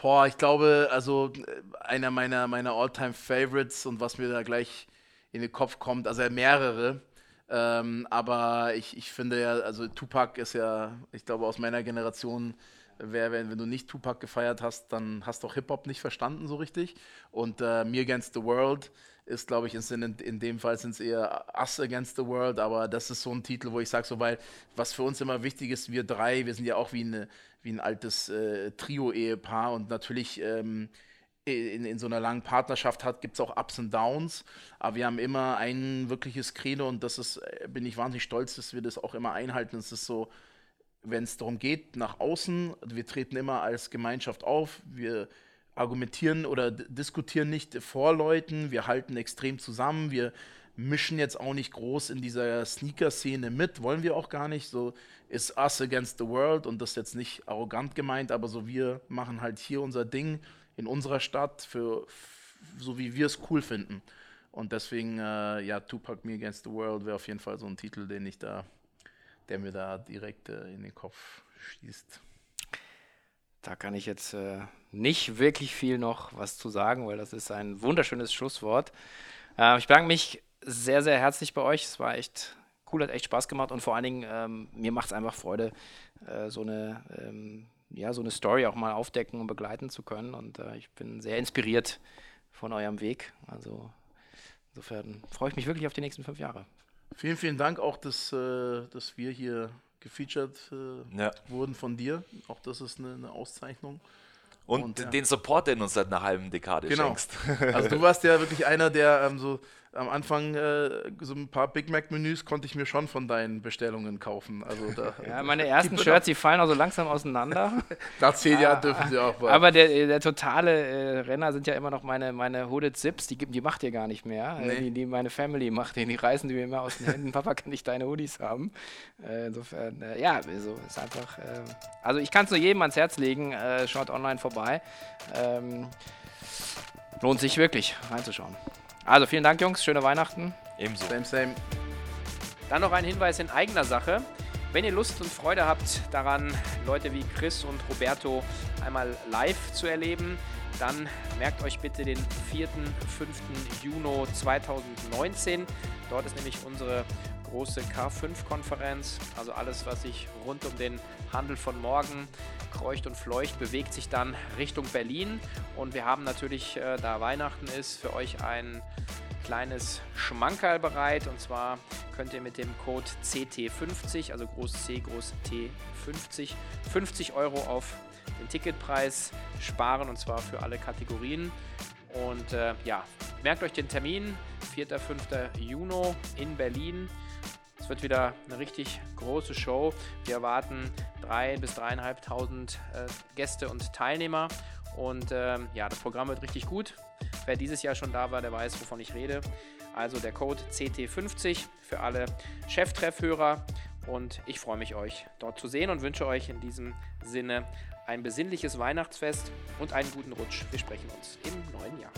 Boah, ich glaube, also einer meiner, meiner All-Time-Favorites und was mir da gleich in den Kopf kommt, also mehrere, ähm, aber ich, ich finde ja, also Tupac ist ja, ich glaube, aus meiner Generation, wer, wenn, wenn du nicht Tupac gefeiert hast, dann hast du auch Hip-Hop nicht verstanden so richtig. Und äh, Me Against the World ist, glaube ich, in, in dem Fall sind es eher Us Against the World, aber das ist so ein Titel, wo ich sage, so, weil was für uns immer wichtig ist, wir drei, wir sind ja auch wie, eine, wie ein altes äh, Trio-Ehepaar und natürlich. Ähm, in, in so einer langen Partnerschaft gibt es auch Ups und Downs. Aber wir haben immer ein wirkliches Credo und das ist, äh, bin ich wahnsinnig stolz, dass wir das auch immer einhalten. Es ist so, wenn es darum geht, nach außen, wir treten immer als Gemeinschaft auf, wir argumentieren oder diskutieren nicht vor Leuten, wir halten extrem zusammen, wir mischen jetzt auch nicht groß in dieser Sneaker-Szene mit, wollen wir auch gar nicht. So ist us against the world und das ist jetzt nicht arrogant gemeint, aber so wir machen halt hier unser Ding in unserer Stadt, für, so wie wir es cool finden. Und deswegen, äh, ja, Tupac Me Against the World wäre auf jeden Fall so ein Titel, den ich da, der mir da direkt äh, in den Kopf schießt. Da kann ich jetzt äh, nicht wirklich viel noch was zu sagen, weil das ist ein wunderschönes Schlusswort. Äh, ich bedanke mich sehr, sehr herzlich bei euch. Es war echt cool, hat echt Spaß gemacht und vor allen Dingen, ähm, mir macht es einfach Freude, äh, so eine ähm, ja, so eine Story auch mal aufdecken und begleiten zu können. Und äh, ich bin sehr inspiriert von eurem Weg. Also insofern freue ich mich wirklich auf die nächsten fünf Jahre. Vielen, vielen Dank auch, dass, äh, dass wir hier gefeatured äh, ja. wurden von dir. Auch das ist eine, eine Auszeichnung. Und, und ja. den Support, den uns seit einer halben Dekade genau. schenkst. Also du warst ja wirklich einer, der ähm, so am Anfang äh, so ein paar Big Mac-Menüs konnte ich mir schon von deinen Bestellungen kaufen. Also da, ja, meine ersten Shirts, die fallen auch so langsam auseinander. Nach zehn Jahren ah, dürfen sie auch mal. Aber der, der totale äh, Renner sind ja immer noch meine, meine Hooded Zips, die, die macht ihr gar nicht mehr. Äh, nee. Die, die meine Family macht, die, die reißen die mir immer aus den Händen. Papa, kann ich deine Hoodies haben? Äh, insofern, äh, ja, so ist einfach. Äh, also ich kann es nur jedem ans Herz legen, schaut online vorbei. Ähm, lohnt sich wirklich reinzuschauen. Also vielen Dank, Jungs. Schöne Weihnachten. Ebenso. Same, same. Dann noch ein Hinweis in eigener Sache. Wenn ihr Lust und Freude habt daran, Leute wie Chris und Roberto einmal live zu erleben, dann merkt euch bitte den 4. 5. Juni 2019. Dort ist nämlich unsere große K5-Konferenz. Also alles, was sich rund um den Handel von morgen kreucht und fleucht, bewegt sich dann Richtung Berlin. Und wir haben natürlich, äh, da Weihnachten ist, für euch ein kleines Schmankerl bereit. Und zwar könnt ihr mit dem Code CT50, also groß C, groß T50, 50 Euro auf den Ticketpreis sparen und zwar für alle Kategorien. Und äh, ja, merkt euch den Termin, 4. 5. Juni in Berlin. Es wird wieder eine richtig große Show. Wir erwarten 3.000 bis 3.500 äh, Gäste und Teilnehmer. Und ähm, ja, das Programm wird richtig gut. Wer dieses Jahr schon da war, der weiß, wovon ich rede. Also der Code CT50 für alle Cheftreffhörer. Und ich freue mich, euch dort zu sehen und wünsche euch in diesem Sinne ein besinnliches Weihnachtsfest und einen guten Rutsch. Wir sprechen uns im neuen Jahr.